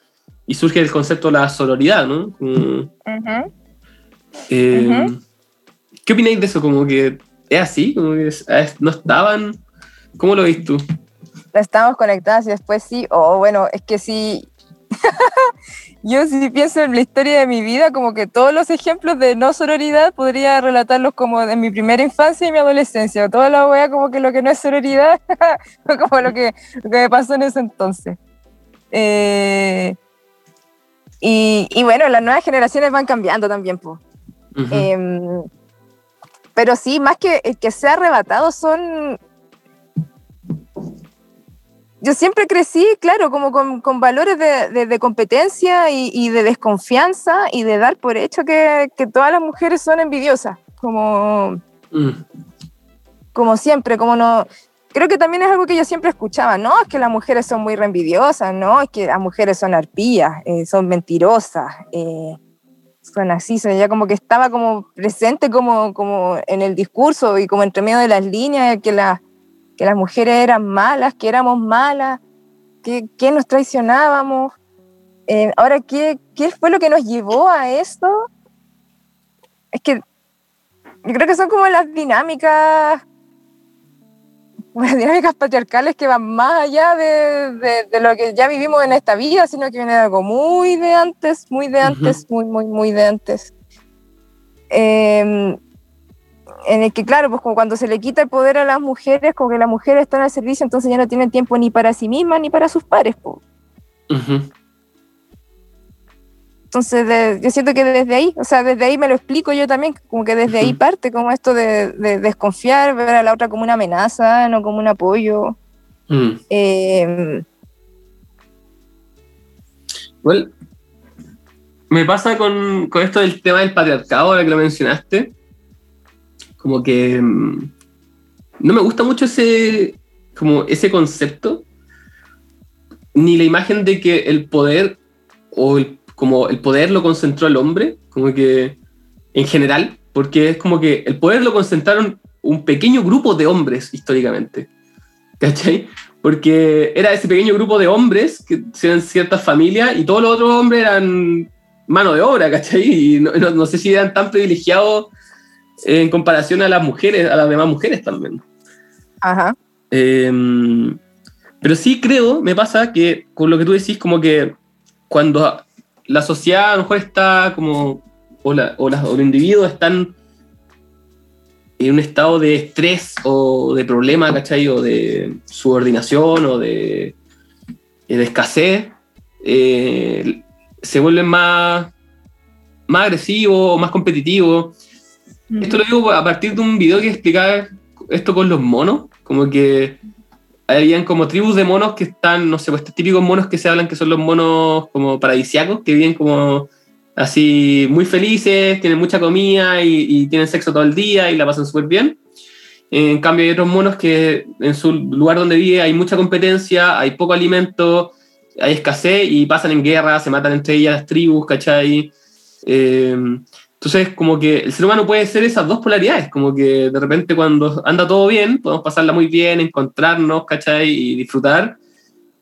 y surge el concepto de la sororidad, ¿no? Como, eh. ¿Qué opináis de eso? Como que es así, como que es- no estaban. ¿Cómo lo ves tú? estamos conectadas y después sí, o bueno, es que sí, *laughs* yo si pienso en la historia de mi vida, como que todos los ejemplos de no sororidad podría relatarlos como de mi primera infancia y mi adolescencia, toda la wea como que lo que no es sororidad, *laughs* fue como lo que, lo que me pasó en ese entonces. Eh, y, y, bueno, las nuevas generaciones van cambiando también, pues. Pero sí, más que que sea arrebatado, son yo siempre crecí, claro, como con, valores de, competencia y, de desconfianza y de dar por hecho que, todas las mujeres son envidiosas, como, mm. como siempre, como no... Creo que también es algo que yo siempre escuchaba, no, es que las mujeres son muy reenvidiosas, no, es que las mujeres son arpías, eh, son mentirosas, eh, son así, son ya como que estaba como presente como, como en el discurso y como entre medio de las líneas, que que las mujeres eran malas, que éramos malas, que, que nos traicionábamos. Eh, ahora, ¿qué, ¿qué fue lo que nos llevó a esto? Es que yo creo que son como las dinámicas, *laughs* las dinámicas patriarcales que van más allá de, de, lo que ya vivimos en esta vida, sino que viene de algo muy de antes, muy de antes, muy, muy, muy de antes. Eh, en el que, claro, pues como cuando se le quita el poder a las mujeres, como que las mujeres están al servicio, entonces ya no tienen tiempo ni para sí mismas ni para sus pares. Entonces, yo siento que desde ahí, o sea, desde ahí me lo explico yo también, como que desde ahí parte, como esto de, desconfiar, ver a la otra como una amenaza, no como un apoyo. Mm. Eh, me pasa con, con, esto del tema del patriarcado, ahora que lo mencionaste, como que mm, no me gusta mucho ese, como ese concepto, ni la imagen de que el poder, o como el poder lo concentró el hombre, como que en general, porque es como que el poder lo concentraron un pequeño grupo de hombres históricamente, ¿cachai? Porque era ese pequeño grupo de hombres que eran ciertas familias y todos los otros hombres eran mano de obra, ¿cachai? Y no, no sé si eran tan privilegiados en comparación a las mujeres, a las demás mujeres también. Ajá. Em, pero sí creo, me pasa que con lo que tú decís, como que cuando la sociedad a lo mejor está como, o, la, o, los individuos están en un estado de estrés o de problema, ¿cachai? O de subordinación o de, de escasez, eh, se vuelven más, más agresivos, más competitivos esto lo digo a partir de un video que explicaba esto con los monos, como que habían como tribus de monos que están, no sé, pues estos típicos monos que se hablan que son los monos como paradisiacos, que viven como así muy felices, tienen mucha comida y, tienen sexo todo el día y la pasan súper bien. En cambio hay otros monos que en su lugar donde vive hay mucha competencia, hay poco alimento, hay escasez y pasan en guerra, se matan entre ellas las tribus, ¿cachai? Eh, entonces, como que el ser humano puede ser esas dos polaridades, como que de repente cuando anda todo bien, podemos pasarla muy bien, encontrarnos, ¿cachai? Y disfrutar,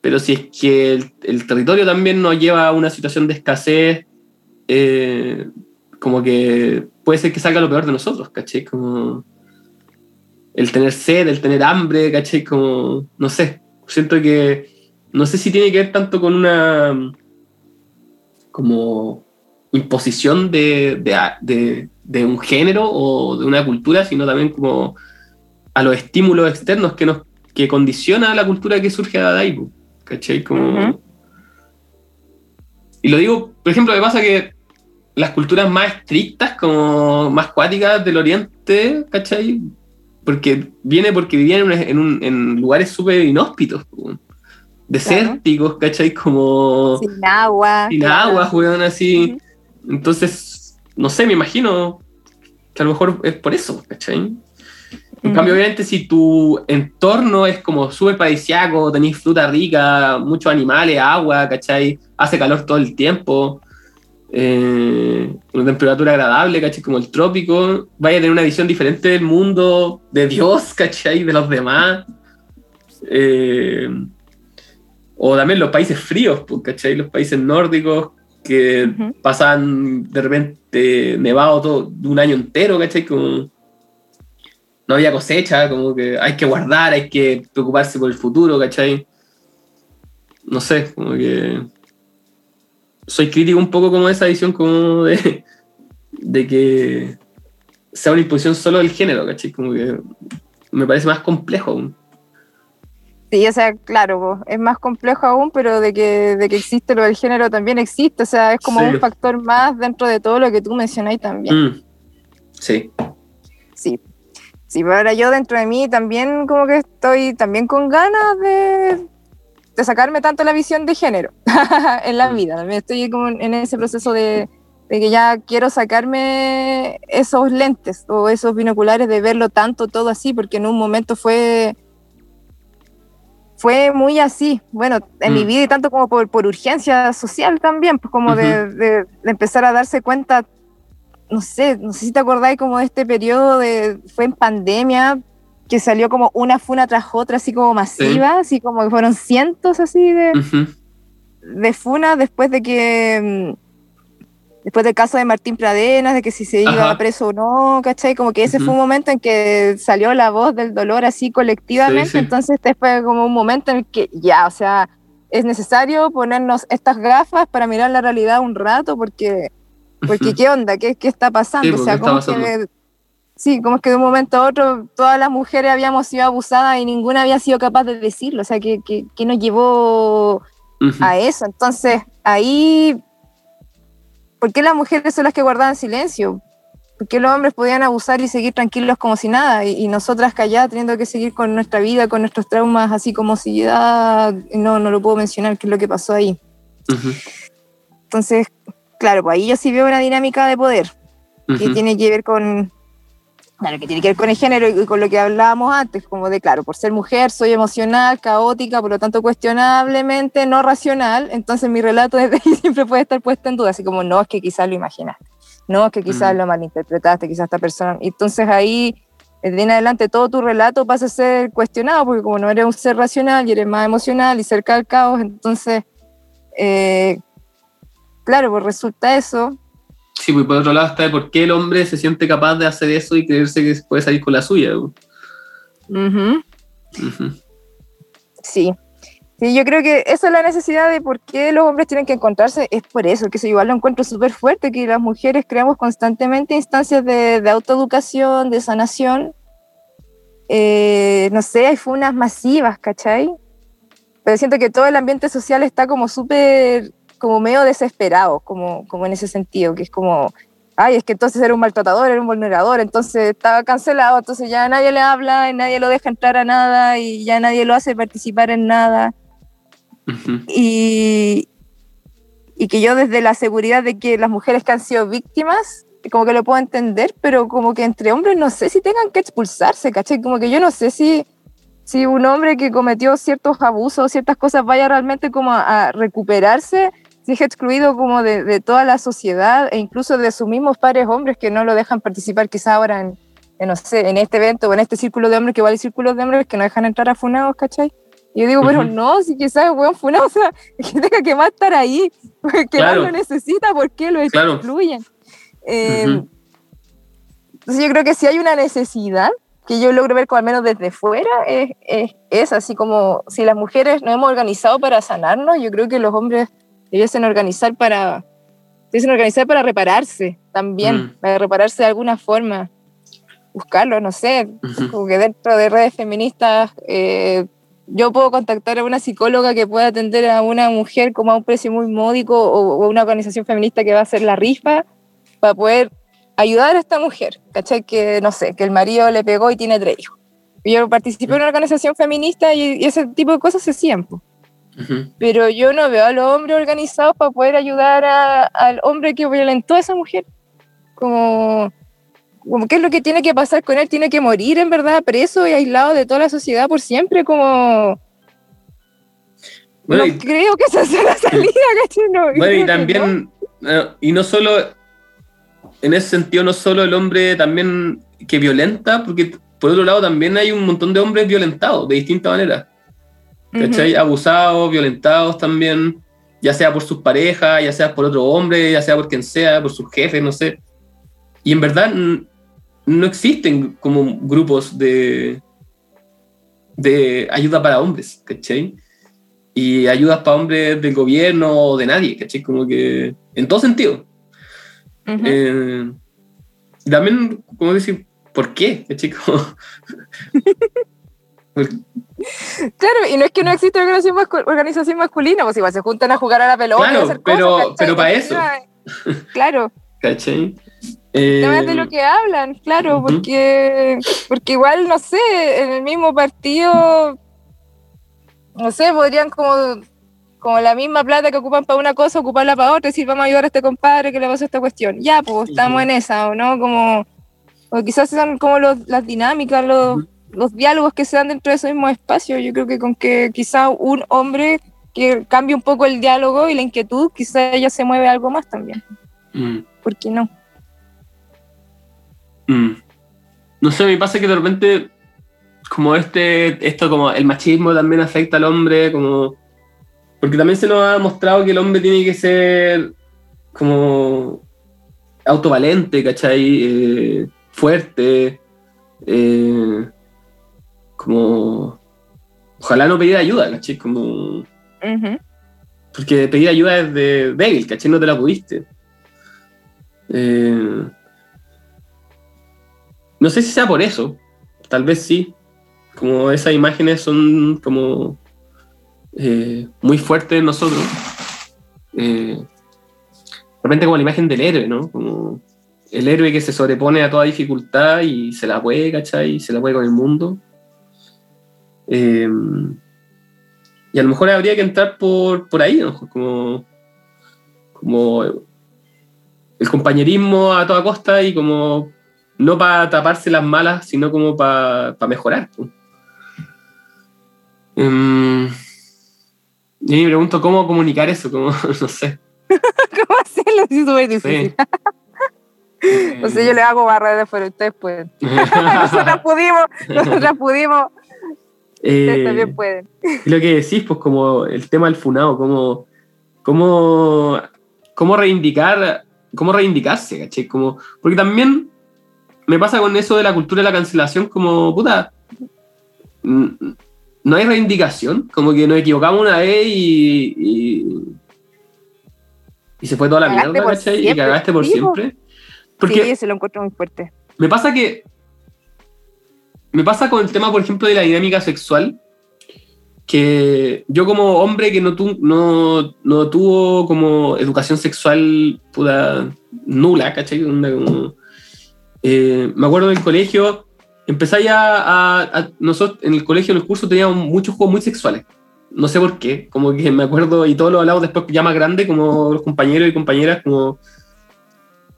pero si es que el, territorio también nos lleva a una situación de escasez, eh, como que puede ser que salga lo peor de nosotros, ¿cachai? Como el tener sed, el tener hambre, ¿cachai? Como, no sé, siento que, no sé si tiene que ver tanto con una, como imposición de, de, de, un género o de una cultura, sino también como a los estímulos externos que nos que condiciona la cultura que surge de ahí, ¿cachai? Como... Y lo digo, por ejemplo, me pasa que las culturas más estrictas, como más cuáticas del oriente, ¿cachai? Porque viene porque vivían en, un, en lugares súper inhóspitos, desérticos, ¿cachai? Como... Sin agua. Sin agua, juegan así. Entonces, no sé, me imagino que a lo mejor es por eso, ¿cachai? En cambio, obviamente, si tu entorno es como súper paradisiaco, tenéis fruta rica, muchos animales, agua, ¿cachai? Hace calor todo el tiempo, eh, una temperatura agradable, ¿cachai? Como el trópico, vaya a tener una visión diferente del mundo, de Dios, *laughs* ¿cachai? De los demás. Eh, o también los países fríos, pues, ¿cachai? Los países nórdicos, que pasaban de repente nevado todo un año entero, ¿cachai? Como no había cosecha, como que hay que guardar, hay que preocuparse por el futuro, ¿cachai? No sé, como que soy crítico un poco como de esa visión como de, de que sea una imposición solo del género, ¿cachai? Como que me parece más complejo. Sí, o sea, claro, es más complejo aún, pero de que, de que existe lo del género también existe, o sea, es como Sí. un factor más dentro de todo lo que tú mencionáis también. Mm. Sí. Sí. Sí, pero ahora yo dentro de mí también como que estoy también con ganas de, de sacarme tanto la visión de género *laughs* en la Mm. vida. También estoy como en ese proceso de, de que ya quiero sacarme esos lentes o esos binoculares de verlo tanto todo así, porque en un momento fue fue muy así, bueno, en mi Mm. vida y tanto como por, por urgencia social también, pues como de, de- de empezar a darse cuenta, no sé, no sé si te acordáis como de este periodo de, fue en pandemia, que salió como una funa tras otra, así como masiva, así como que fueron cientos así de, de funas después de que, mm, después del caso de Martín Pradenas, de que si se iba Ajá. preso o no, ¿cachai? Como que ese Ujú. fue un momento en que salió la voz del dolor así colectivamente, Sí, sí. entonces este fue como un momento en el que ya, o sea, es necesario ponernos estas gafas para mirar la realidad un rato, porque, porque Ujú. ¿qué onda? ¿Qué, qué está pasando? Sí, o pues, sea, ¿qué está ¿cómo es que sí, como es que de un momento a otro todas las mujeres habíamos sido abusadas y ninguna había sido capaz de decirlo, o sea, ¿qué, qué, qué nos llevó Ujú. a eso. Entonces, ahí, ¿por qué las mujeres son las que guardaban silencio? ¿Por qué los hombres podían abusar y seguir tranquilos como si nada? Y, y nosotras calladas teniendo que seguir con nuestra vida, con nuestros traumas, así como si ya no, no lo puedo mencionar, qué es lo que pasó ahí. Entonces, claro, pues ahí yo sí veo una dinámica de poder que tiene que ver con, claro, que tiene que ver con el género y con lo que hablábamos antes, como de, claro, por ser mujer soy emocional, caótica, por lo tanto cuestionablemente no racional, entonces mi relato desde ahí *laughs* siempre puede estar puesto en duda, así como, no, es que quizás lo imaginaste, no, es que quizás Mm. lo malinterpretaste, quizás esta persona, y entonces ahí, de ahí en adelante, todo tu relato pasa a ser cuestionado, porque como no eres un ser racional y eres más emocional y cerca del caos, entonces, eh, claro, pues resulta eso, Sí, pues por otro lado está de por qué el hombre se siente capaz de hacer eso y creerse que puede salir con la suya. Ujú. Sí. Sí, yo creo que esa es la necesidad de por qué los hombres tienen que encontrarse, es por eso, que eso igual lo encuentro súper fuerte, que las mujeres creamos constantemente instancias de, de autoeducación, de sanación. Eh, no sé, hay funas masivas, ¿cachai? Pero siento que todo el ambiente social está como súper, como medio desesperado, como, como en ese sentido, que es como, ay, es que entonces era un maltratador, era un vulnerador, entonces estaba cancelado, entonces ya nadie le habla, y nadie lo deja entrar a nada y ya nadie lo hace participar en nada. Ujú. Y, y que yo desde la seguridad de que las mujeres que han sido víctimas, como que lo puedo entender, pero como que entre hombres no sé si tengan que expulsarse, ¿cachai? Como que yo no sé si, si un hombre que cometió ciertos abusos, ciertas cosas, vaya realmente como a, a recuperarse, si es excluido como de, de toda la sociedad e incluso de sus mismos pares hombres que no lo dejan participar quizá ahora en, en, no sé, en este evento o en este círculo de hombres, que igual hay círculos de hombres que no dejan entrar a funados, ¿cachai? Y yo digo, pero Ujú. no, si quizás weón funado, *laughs* o sea, que tenga que más estar ahí, que Claro. más lo necesita, ¿por qué lo Claro. excluyen? Eh, Ujú. Entonces yo creo que si hay una necesidad, que yo logro ver como al menos desde fuera, es, es, es así como si las mujeres nos hemos organizado para sanarnos, yo creo que los hombres debiesen organizar para, debiesen organizar para repararse también, Mm. para repararse de alguna forma, buscarlo, no sé, Ujú. como que dentro de redes feministas eh, yo puedo contactar a una psicóloga que pueda atender a una mujer como a un precio muy módico o, o una organización feminista que va a hacer la rifa para poder ayudar a esta mujer, ¿cachai? Que no sé, que el marido le pegó y tiene tres hijos. Yo participé en una organización feminista y, y ese tipo de cosas se hacían, po. Pero yo no veo a los hombres organizados para poder ayudar a- al hombre que violentó a esa mujer. Como, como qué es lo que tiene que pasar con él, tiene que morir en verdad preso y aislado de toda la sociedad por siempre, como... Bueno, no y- creo que esa sea la *laughs* salida. No, Bueno, y también, eh, y no solo, en ese sentido, no solo el hombre también que violenta, porque por otro lado también hay un montón de hombres violentados de distintas maneras, ¿cachai? Abusados, violentados también, ya sea por sus parejas, ya sea por otro hombre, ya sea por quien sea, por sus jefes, no sé. Y en verdad no existen como grupos de, de ayuda para hombres, ¿cachai? Y ayudas para hombres del gobierno o de nadie, ¿cachai? Como que en todo sentido. Ujú. Eh, y también, como decir, ¿por qué? ¿Cachai? *laughs* Como- *laughs* Claro, y no es que no exista organización, mascu- organización masculina, pues igual se juntan a jugar a la pelota. Claro, hacer pero- pero para eso. *laughs* Claro, ¿Cachai? temas de Eh, lo que hablan, claro, porque, porque igual, no sé, en el mismo partido, no sé, podrían como, como la misma plata que ocupan para una cosa, ocuparla para otra, decir, vamos a ayudar a este compadre que le pasó esta cuestión. Ya, pues estamos Ujú. en esa, ¿o no? Como, o quizás son como los- las dinámicas, los. Los diálogos que se dan dentro de ese mismo espacio. Yo creo que con que quizá un hombre que cambie un poco el diálogo y la inquietud, quizá ella se mueve algo más también. mm, ¿Por qué no? mm. No sé, me pasa que de repente, como este, esto como el machismo también afecta al hombre, como. Porque también se nos ha mostrado que el hombre tiene que ser como autovalente, ¿cachai? Eh, fuerte, eh, como. Ojalá no pedir ayuda, ¿cachai? Como. Porque pedir ayuda es de débil, ¿cachai? No te la pudiste. Eh, no sé si sea por eso. Tal vez sí. Como esas imágenes son como eh, muy fuertes en nosotros. Eh, de repente como la imagen del héroe, ¿no? Como el héroe que se sobrepone a toda dificultad y se la puede, ¿cachai? Y se la puede con el mundo. Eh, y a lo mejor habría que entrar por, por ahí, ¿no? Como, como el compañerismo a toda costa y como no para taparse las malas, sino como para mejorar. pues. Em, y me pregunto cómo comunicar eso, como, *laughs* no sé. *laughs* ¿Cómo hacerlo? Es súper difícil. *laughs* Sí. Sé, yo le hago barreras, pero ustedes pueden. nosotras pudimos, nosotras pudimos, Eh, también pueden. Y lo que decís, pues como el tema del funado, cómo, cómo, cómo reivindicar, cómo reivindicarse, ¿cachai? Como, porque también me pasa con eso de la cultura de la cancelación, como, puta, no hay reivindicación, como que nos equivocamos una vez y, y, y se fue toda la Cagaste mierda, ¿cachai? Y siempre, cagaste por sí, siempre. Porque Sí, se lo encuentro muy fuerte. me pasa que. Me pasa con el tema, por ejemplo, de la dinámica sexual. Que yo, como hombre que no, tu- no, no tuvo como educación sexual puta, nula, ¿cachai? Como- eh, me acuerdo del colegio, empezáis a, a- a- Nosotros en el colegio, en el curso, teníamos muchos juegos muy sexuales. No sé por qué, como que me acuerdo, y todos lo hablamos después ya más grande, como los compañeros y compañeras, como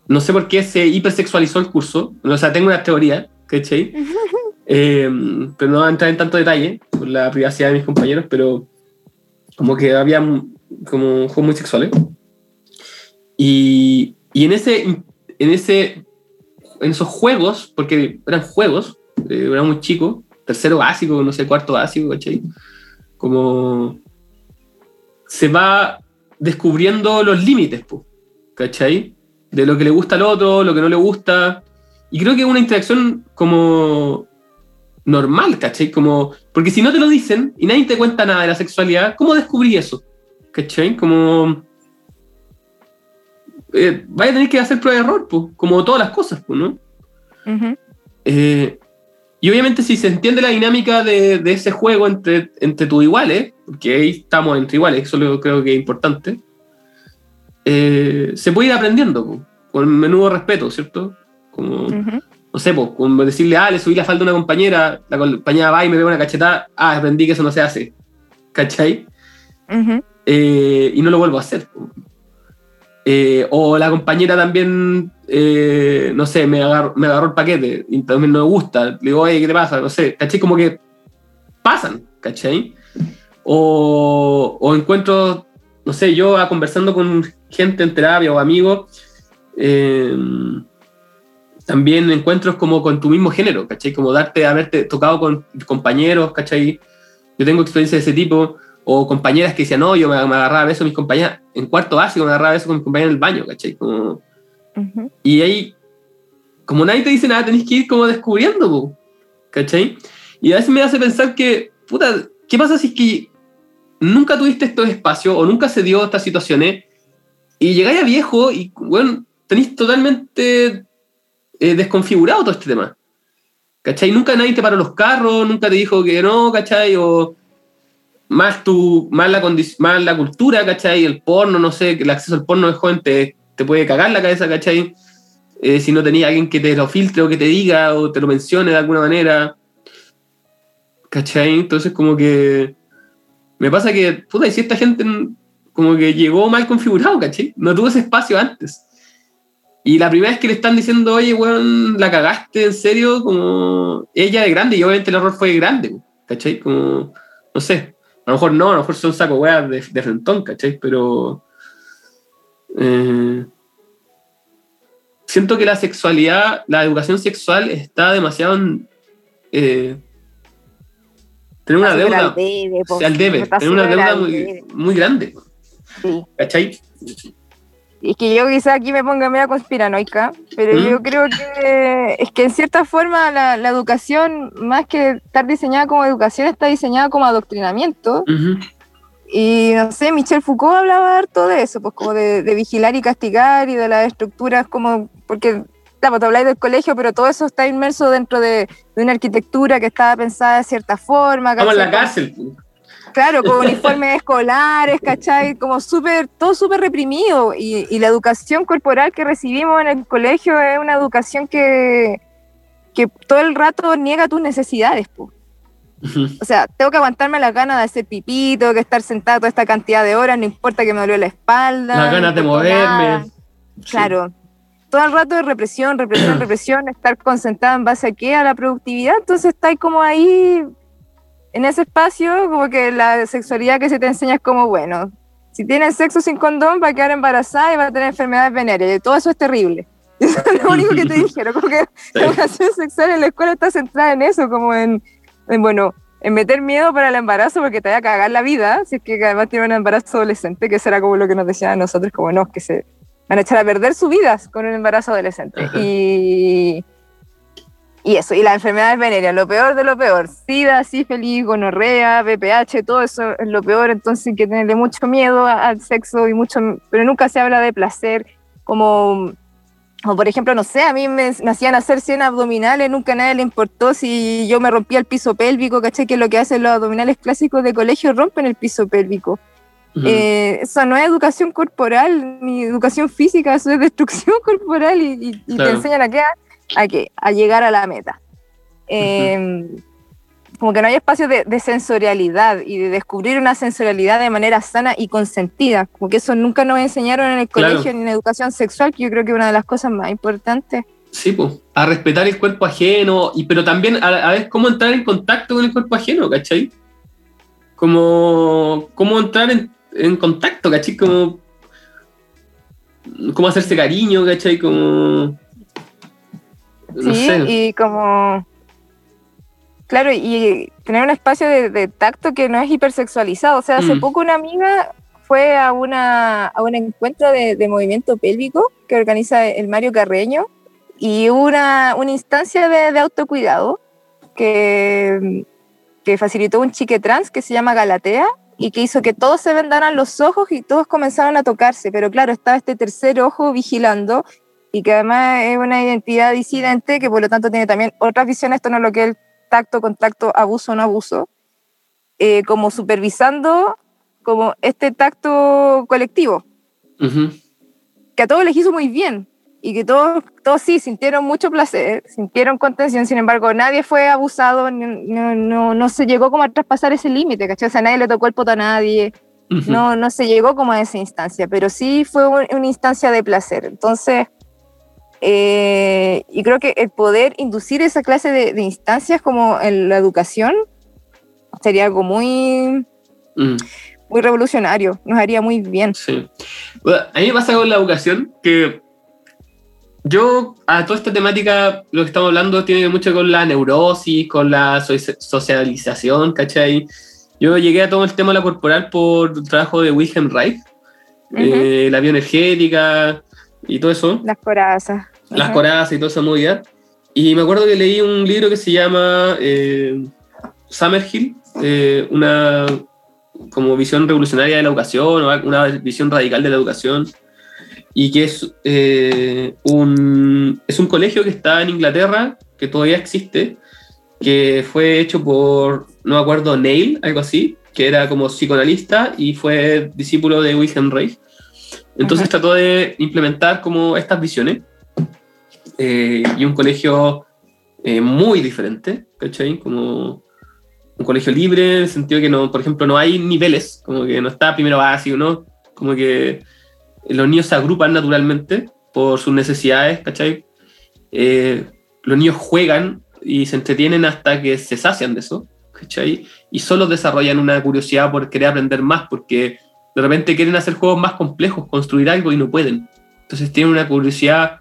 no sé por qué se hipersexualizó el curso. O sea, tengo una teoría, ¿cachai? *laughs* Eh, pero no voy a entrar en tanto detalle por la privacidad de mis compañeros, pero como que había como juegos muy sexuales. Y, y en ese, en ese, en esos juegos, porque eran juegos, eh, era muy chico, tercero básico, no sé, cuarto básico, ¿cachai? Como se va descubriendo los límites, ¿cachai? De lo que le gusta al otro, lo que no le gusta. Y creo que una interacción como normal, ¿cachai? Como, porque si no te lo dicen y nadie te cuenta nada de la sexualidad, ¿cómo descubrí eso? ¿Cachai? Como... Eh, vaya a tener que hacer prueba de error, pues, como todas las cosas, pues, ¿no? Eh, y obviamente si se entiende la dinámica de, de ese juego entre, entre tus iguales, porque ahí estamos entre iguales, eso lo creo que es importante, eh, se puede ir aprendiendo, po, con menudo respeto, ¿cierto? Como. No sé, po, como decirle, ah, le subí la falda a una compañera, la compañera va y me pega una cachetada, ah, aprendí que eso no se hace, ¿cachai? Eh, y no lo vuelvo a hacer. po. Eh, o la compañera también, eh, no sé, me agarró, me agarró el paquete y también no me gusta. Le digo, oye, ¿qué te pasa? No sé, ¿cachai? Como que pasan, ¿cachai? O, o encuentro, no sé, yo conversando con gente en terapia o amigos, eh, también encuentros como con tu mismo género, ¿cachai? Como darte, haberte tocado con compañeros, ¿cachai? Yo tengo experiencia de ese tipo, o compañeras que decían, no, yo me, me agarraba a besos a mis compañeras, en cuarto básico me agarraba a besos con mis compañeras en el baño, ¿cachai? Como, Ujú. y ahí, como nadie te dice nada, tenés que ir como descubriendo, ¿cachai? Y a veces me hace pensar que, puta, ¿qué pasa si es que nunca tuviste estos espacios o nunca se dio estas situaciones y llegáis a viejo y, bueno, tenéis totalmente desconfigurado todo este tema? ¿Cachai? Nunca nadie te paró los carros, nunca te dijo que no, ¿cachai? O, más, tu, más, la, más la cultura, ¿cachai? El porno, no sé, el acceso al porno de joven te, te puede cagar la cabeza, ¿cachai? Eh, si no tenía alguien que te lo filtre o que te diga o te lo mencione de alguna manera. ¿Cachai? Entonces como que me pasa que, puta, y si esta gente como que llegó mal configurado, ¿cachai? No tuvo ese espacio antes. Y la primera vez que le están diciendo, oye, weón, la cagaste en serio, como ella de grande, y obviamente el error fue grande, ¿cachai? Como, no sé, a lo mejor no, a lo mejor son saco weas de, de frentón, ¿cachai? Pero. Eh, siento que la sexualidad, la educación sexual está demasiado. Eh, tener una deuda. Al debe, al debe tener una deuda muy, muy, grande. Sí. ¿Cachai? Es que yo quizá aquí me ponga media conspiranoica, pero ¿Mm? yo creo que es que en cierta forma la, la, educación, más que estar diseñada como educación, está diseñada como adoctrinamiento. Y no sé, Michel Foucault hablaba harto de eso, pues como de, de vigilar y castigar y de las estructuras como, porque, claro, te habláis del colegio, pero todo eso está inmerso dentro de, de una arquitectura que estaba pensada de cierta forma. Como en la cárcel. Claro, con *laughs* uniformes escolares, ¿cachai? Como súper, todo súper reprimido. Y, y, la educación corporal que recibimos en el colegio es una educación que, que todo el rato niega tus necesidades, pues. O sea, tengo que aguantarme las ganas de hacer pipí, tengo que estar sentado toda esta cantidad de horas, no importa que me duele la espalda. Las ganas de moverme. Claro. Todo el rato de represión, represión, *clears throat* represión, estar concentrado en base a qué? A la productividad. Entonces está como ahí en ese espacio, como que la sexualidad que se te enseña es como, bueno, si tienes sexo sin condón va a quedar embarazada y va a tener enfermedades venéreas. Y todo eso es terrible. Eso *laughs* es lo único que te dijeron, como que la educación sexual en la escuela está centrada en eso, como en, en, bueno, en meter miedo para el embarazo porque te vaya a cagar la vida, si es que además tiene un embarazo adolescente, que será como lo que nos decían a nosotros, como no, que se van a echar a perder sus vidas con un embarazo adolescente. Y y eso, y las enfermedades venéreas, lo peor de lo peor, SIDA, sífilis, gonorrea, VPH, todo eso es lo peor, entonces hay que tenerle mucho miedo al sexo y mucho, pero nunca se habla de placer, como, o por ejemplo, no sé, a mí me, hacían hacer 100 abdominales, nunca a nadie le importó si yo me rompía el piso pélvico, ¿caché? Que lo que hacen los abdominales clásicos de colegio rompen el piso pélvico. Eh, eso no es educación corporal ni educación física, eso es destrucción *laughs* corporal y, y, te enseñan a qué a, qué? a llegar a la meta. Em, como que no hay espacio de, sensorialidad y de descubrir una sensorialidad de manera sana y consentida, como que eso nunca nos enseñaron en el colegio ni en educación sexual, que yo creo que es una de las cosas más importantes. Sí, pues, a respetar el cuerpo ajeno, y, pero también a, ver cómo entrar en contacto con el cuerpo ajeno, ¿cachai? Como, cómo entrar en, en contacto, ¿cachai? Como, cómo hacerse cariño, ¿cachai? Como sí, y como... Claro, y tener un espacio de, tacto que no es hipersexualizado. O sea, hace mm. poco una amiga fue a, una, a un encuentro de, movimiento pélvico que organiza el Mario Carreño y una, una instancia de, autocuidado que, que facilitó un chique trans que se llama Galatea y que hizo que todos se vendaran los ojos y todos comenzaron a tocarse. Pero claro, estaba este tercer ojo vigilando y que además es una identidad disidente que por lo tanto tiene también otras visiones, esto no es lo que es el tacto, contacto, abuso, no abuso, eh, como supervisando como este tacto colectivo, que a todos les hizo muy bien y que todos, todos sí sintieron mucho placer, sintieron contención, sin embargo nadie fue abusado, no, no, no se llegó como a traspasar ese límite, ¿cachai? O sea, nadie le tocó el poto a nadie, no, no se llegó como a esa instancia, pero sí fue una instancia de placer. Entonces, eh, y creo que el poder inducir esa clase de, instancias como en la educación sería algo muy, mm. muy revolucionario, nos haría muy bien. Sí. a mí me pasa con la educación que yo a toda esta temática, lo que estamos hablando tiene mucho con la neurosis, con la socialización, ¿cachai? Yo llegué a todo el tema de la corporal por el trabajo de Wilhelm Reich, eh, la bioenergética y todo eso. Las corazas las corazas y toda esa movida. Y me acuerdo que leí un libro que se llama eh, Summerhill, eh, una como visión revolucionaria de la educación, o una visión radical de la educación, y que es, eh, un, es un colegio que está en Inglaterra, que todavía existe, que fue hecho por, no me acuerdo, Neil, algo así, que era como psicoanalista y fue discípulo de Wilhelm Reich. Entonces Ajá. trató de implementar como estas visiones eh, y un colegio eh, muy diferente, ¿cachai? Como un colegio libre, en el sentido que, no, por ejemplo, no hay niveles, como que no está primero básico, ¿no? Como que los niños se agrupan naturalmente por sus necesidades, ¿cachai? Eh, los niños juegan y se entretienen hasta que se sacian de eso, ¿cachai? Y solo desarrollan una curiosidad por querer aprender más, porque de repente quieren hacer juegos más complejos, construir algo y no pueden. Entonces tienen una curiosidad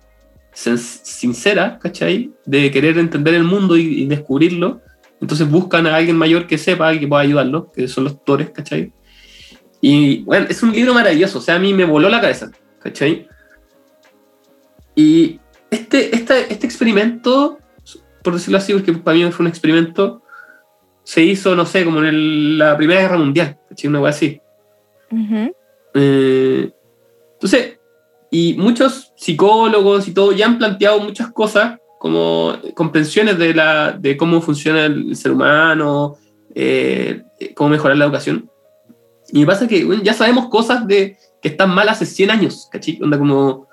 sincera, ¿cachai? De querer entender el mundo y, y descubrirlo. Entonces buscan a alguien mayor que sepa y que pueda ayudarlos, que son los tutores, ¿cachai? Y bueno, es un libro maravilloso, o sea, a mí me voló la cabeza, ¿cachai? Y este, este, este experimento, por decirlo así, porque para mí fue un experimento, se hizo, no sé, como en el- la Primera Guerra Mundial, ¿cachai? Una cosa así. Ujú. Eh, entonces, y muchos psicólogos y todo ya han planteado muchas cosas como comprensiones de, la, de cómo funciona el ser humano, eh, cómo mejorar la educación. Y me pasa que bueno, ya sabemos cosas de, que están mal hace 100 años, ¿cachai? Onda como...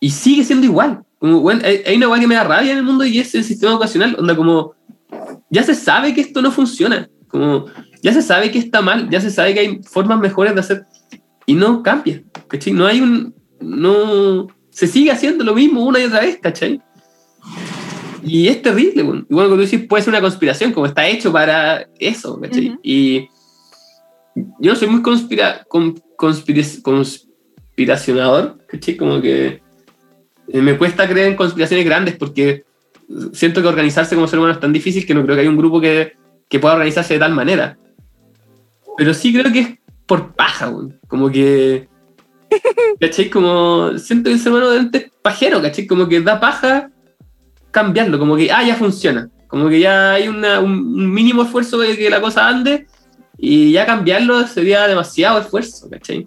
Y sigue siendo igual. Como, bueno, hay, hay una weá que me da rabia en el mundo y es el sistema educacional. Onda como... Ya se sabe que esto no funciona. Como... Ya se sabe que está mal. Ya se sabe que hay formas mejores de hacer y no cambia, ¿cachai? No hay un... No... Se sigue haciendo lo mismo una y otra vez, ¿cachai? Y es terrible, bueno. Igual cuando tú dices, puede ser una conspiración, como está hecho para eso, ¿cachai? Ujú. Y yo no soy muy conspira, con, conspira- conspiracionador, ¿cachai? Como que eh, me cuesta creer en conspiraciones grandes porque siento que organizarse como ser humano es tan difícil que no creo que haya un grupo que, que pueda organizarse de tal manera. Pero sí creo que es por paja, weón. Como que. *laughs* ¿Cachai? Como. Siento que el ser humano de es pajero, ¿cachai? Como que da paja cambiarlo. Como que, ah, ya funciona. Como que ya hay una- un mínimo esfuerzo de que la cosa ande. Y ya cambiarlo sería demasiado esfuerzo, ¿cachai?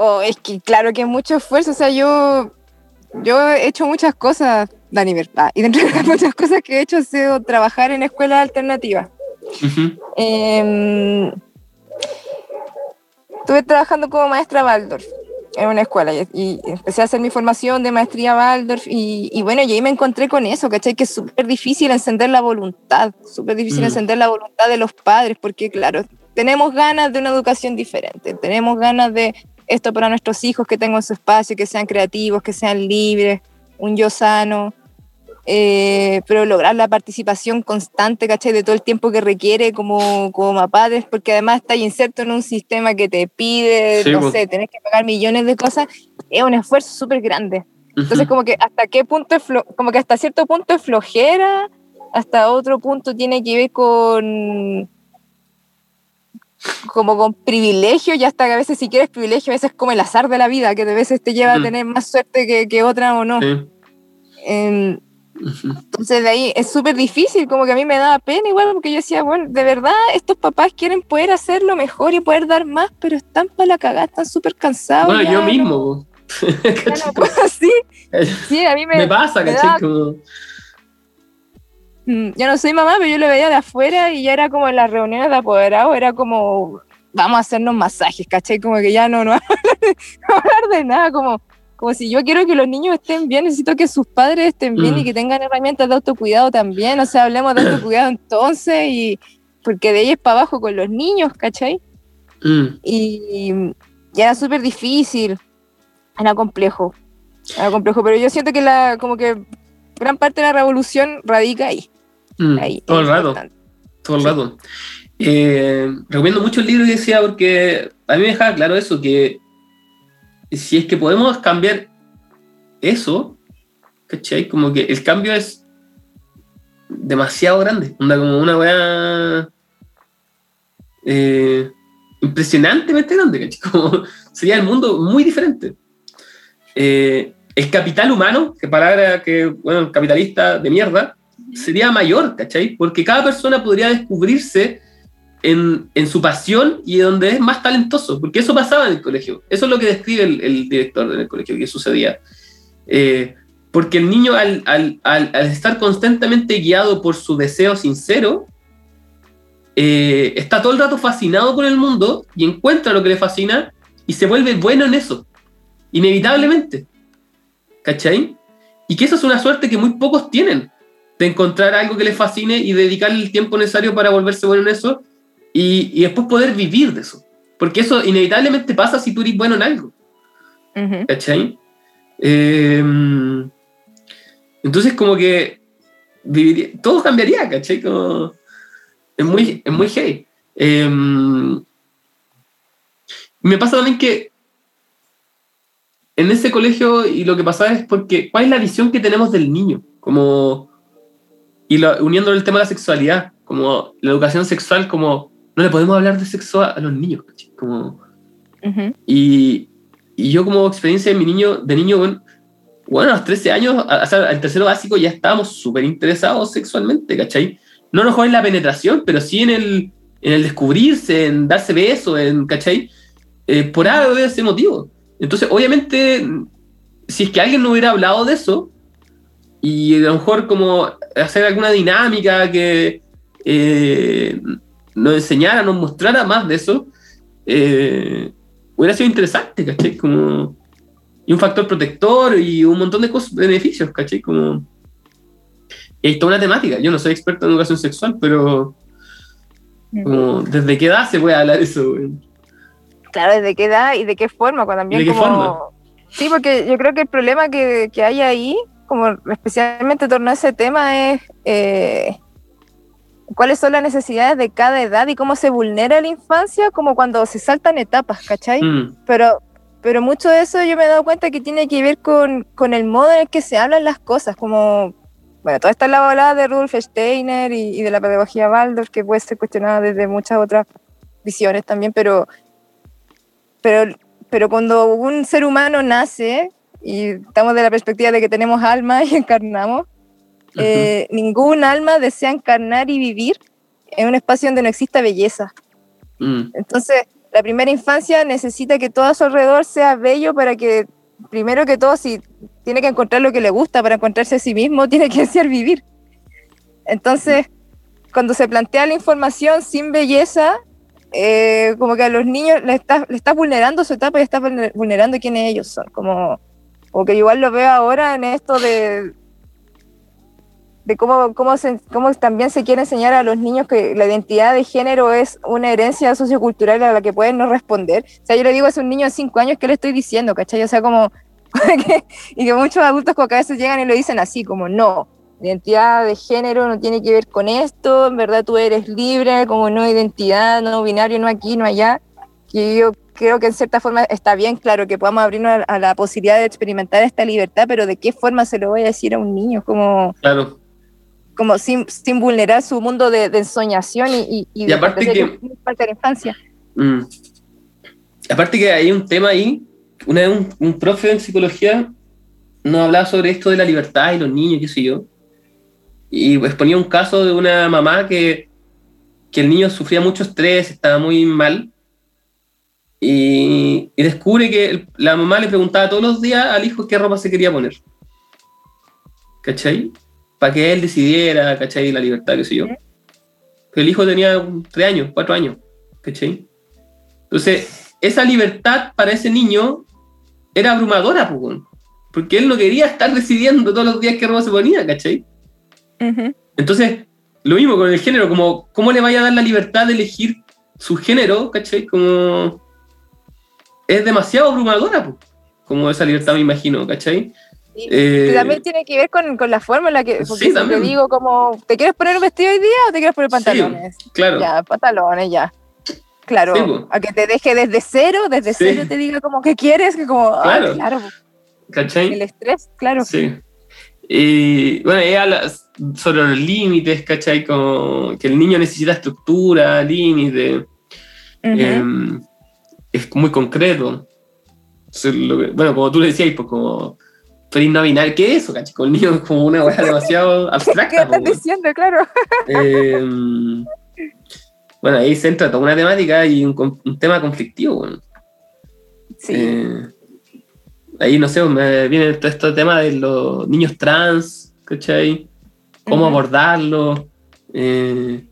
Oh, es que claro que es mucho esfuerzo, o sea, yo, yo he hecho muchas cosas, Dani, verdad, y dentro de las *laughs* muchas cosas que he hecho ha sido trabajar en escuelas alternativas. Ujú. Em, estuve trabajando como maestra Waldorf en una escuela y, y empecé a hacer mi formación de maestría Waldorf y, y bueno, y ahí me encontré con eso, ¿cachai? Que es súper difícil encender la voluntad, súper difícil Mm. encender la voluntad de los padres porque claro, tenemos ganas de una educación diferente, tenemos ganas de esto para nuestros hijos, que tengan su espacio, que sean creativos, que sean libres, un yo sano, eh, pero lograr la participación constante, ¿cachai? De todo el tiempo que requiere como, como padres, porque además está inserto en un sistema que te pide, Sí, no pues. sé, tenés que pagar millones de cosas, es un esfuerzo súper grande. Entonces, Ujú. como que hasta qué punto es flo- como que hasta cierto punto es flojera, hasta otro punto tiene que ver con como con privilegio y hasta que a veces si quieres privilegio, a veces es como el azar de la vida, que a veces te lleva a Ujú. tener más suerte que, que otra o no. Sí. Ujú. Entonces de ahí es súper difícil, como que a mí me daba pena igual, porque yo decía, bueno, de verdad estos papás quieren poder hacerlo mejor y poder dar más, pero están para la cagada, están súper cansados. Bueno, ya yo no- mismo, ¿Cachai? *laughs* no puedo, sí, sí, a mí me, Me pasa, me ¿cachai? da- Como, Mm, Yo no soy mamá, pero yo lo veía de afuera y ya era como en las reuniones de apoderados, era como, vamos a hacernos masajes, ¿cachai? Como que ya no, no, *laughs* no hablar de nada, como, como si yo quiero que los niños estén bien, necesito que sus padres estén bien Mm. y que tengan herramientas de autocuidado también, o sea, hablemos de autocuidado entonces y porque de ahí es para abajo con los niños, ¿cachai? mm, Y, y era súper difícil, era complejo, era complejo, pero yo siento que la, como que gran parte de la revolución radica ahí. mm, ahí todo el rato. todo el rato. Eh, recomiendo mucho el libro que decía porque a mí me dejaba claro eso, que si es que podemos cambiar eso, ¿cachai? Como que el cambio es demasiado grande, onda como una weá eh, impresionantemente grande, ¿cachai? *laughs* Como sería el mundo muy diferente. Eh, el capital humano, que palabra que, bueno, capitalista de mierda, sería mayor, ¿cachai? Porque cada persona podría descubrirse en, en su pasión y donde es más talentoso, porque eso pasaba en el colegio. Eso es lo que describe el, el director en el colegio, que sucedía. Eh, porque el niño al, al- al- al estar constantemente guiado por su deseo sincero, eh, está todo el rato fascinado con el mundo y encuentra lo que le fascina y se vuelve bueno en eso, inevitablemente. ¿Cachai? Y que eso es una suerte que muy pocos tienen, de encontrar algo que les fascine y dedicarle el tiempo necesario para volverse bueno en eso y, y después poder vivir de eso. Porque eso inevitablemente pasa si tú eres bueno en algo. Ujú. ¿Cachai? Eh, entonces, como que viviría- todo cambiaría, ¿cachai? Como, es muy, es muy heavy. Eh, me pasa también que en ese colegio y lo que pasaba es porque, ¿cuál es la visión que tenemos del niño? Como, y lo, uniendo el tema de la sexualidad, como la educación sexual, como no le podemos hablar de sexo a, a los niños, ¿cachai? Como, y, y yo como experiencia de mi niño, de niño, bueno, bueno, a los 13 años, a- o sea, al tercero básico ya estábamos súper interesados sexualmente, ¿cachai? No mejor en la penetración, pero sí en el, en el descubrirse, en darse besos, en, ¿cachai? Eh, por algo de ese motivo. Entonces, obviamente, si es que alguien no hubiera hablado de eso, y a lo mejor como hacer alguna dinámica que eh, nos enseñara, nos mostrara más de eso, eh, hubiera sido interesante, ¿cachai? Como, y un factor protector y un montón de cosas, beneficios, ¿cachai? Como, y hay toda una temática. Yo no soy experto en educación sexual, pero como, ¿desde qué edad se puede hablar eso? güey? Claro, ¿desde qué edad y de qué forma? Cuando también ¿Y de qué como- forma? Sí, porque yo creo que el problema que, que hay ahí, como especialmente en torno a ese tema, es eh, cuáles son las necesidades de cada edad y cómo se vulnera la infancia, como cuando se saltan etapas, ¿cachai? Mm, Pero, pero mucho de eso yo me he dado cuenta que tiene que ver con, con el modo en el que se hablan las cosas, como, bueno, toda esta la volada de Rudolf Steiner y, y de la pedagogía Waldorf, que puede ser cuestionada desde muchas otras visiones también, pero, pero, pero cuando un ser humano nace, y estamos de la perspectiva de que tenemos alma y encarnamos, eh, ningún alma desea encarnar y vivir en un espacio donde no exista belleza. Mm, Entonces, la primera infancia necesita que todo a su alrededor sea bello para que, primero que todo, si tiene que encontrar lo que le gusta para encontrarse a sí mismo, *laughs* tiene que desear vivir. Entonces, cuando se plantea la información sin belleza, eh, como que a los niños le estás le estás vulnerando su etapa y estás vulner- vulnerando quiénes ellos son. Como, como que igual lo veo ahora en esto de, de cómo, cómo, se- cómo también se quiere enseñar a los niños que la identidad de género es una herencia sociocultural a la que pueden no responder. O sea, yo le digo a un niño de 5 años, ¿qué le estoy diciendo? ¿Cachai? O sea, como... *laughs* que- y que muchos adultos como que a veces llegan y lo dicen así, como no, identidad de género no tiene que ver con esto, en verdad tú eres libre, como no identidad, no binario, no aquí, no allá. Que yo creo que en cierta forma está bien, claro, que podamos abrirnos a, a la posibilidad de experimentar esta libertad, pero ¿de qué forma se lo voy a decir a un niño? Como claro. Como sin, sin vulnerar su mundo de, de ensoñación y, y, y Y de aparte fantasía que- de la infancia. Mm. Aparte que hay un tema ahí, una vez un, un profe en psicología nos hablaba sobre esto de la libertad y los niños, qué sé yo, y exponía un caso de una mamá que, que el niño sufría mucho estrés, estaba muy mal, y, y descubre que el- la mamá le preguntaba todos los días al hijo qué ropa se quería poner. ¿Cachai? Para que él decidiera, ¿cachai? La libertad, qué sé yo. Pero el hijo tenía tres años, cuatro años, ¿cachai? Entonces, esa libertad para ese niño era abrumadora, weón. porque él no quería estar decidiendo todos los días qué ropa se ponía, ¿cachai? Entonces, lo mismo con el género, como cómo le vaya a dar la libertad de elegir su género, ¿cachai? Como es demasiado abrumadora, po, como esa libertad me imagino, ¿cachai? Y- Eh, también tiene que ver con, con la forma en la que, porque Sí, también. digo como, ¿te quieres poner un vestido hoy día o te quieres poner pantalones? Claro, Ya, pantalones, ya. Claro, Sí, a que te deje desde cero, desde cero te diga como que quieres, que como, ah, Claro. claro, ¿cachai? el estrés, claro. Sí. Y bueno, ella habla sobre los límites, ¿cachai? Como que el niño necesita estructura, límites, Ujú. em, es muy concreto. Bueno, como tú le decías, pues como feliz no binario, ¿qué es eso, cachai? Con el niño es como una weá demasiado *laughs* ¿Qué abstracta. estás po, weón. diciendo? Claro. Em, bueno, ahí se entra toda una temática y un, tema conflictivo, bueno. Sí. Eh, ahí, no sé, me viene todo este tema de los niños trans, ¿cachai? Cómo eh,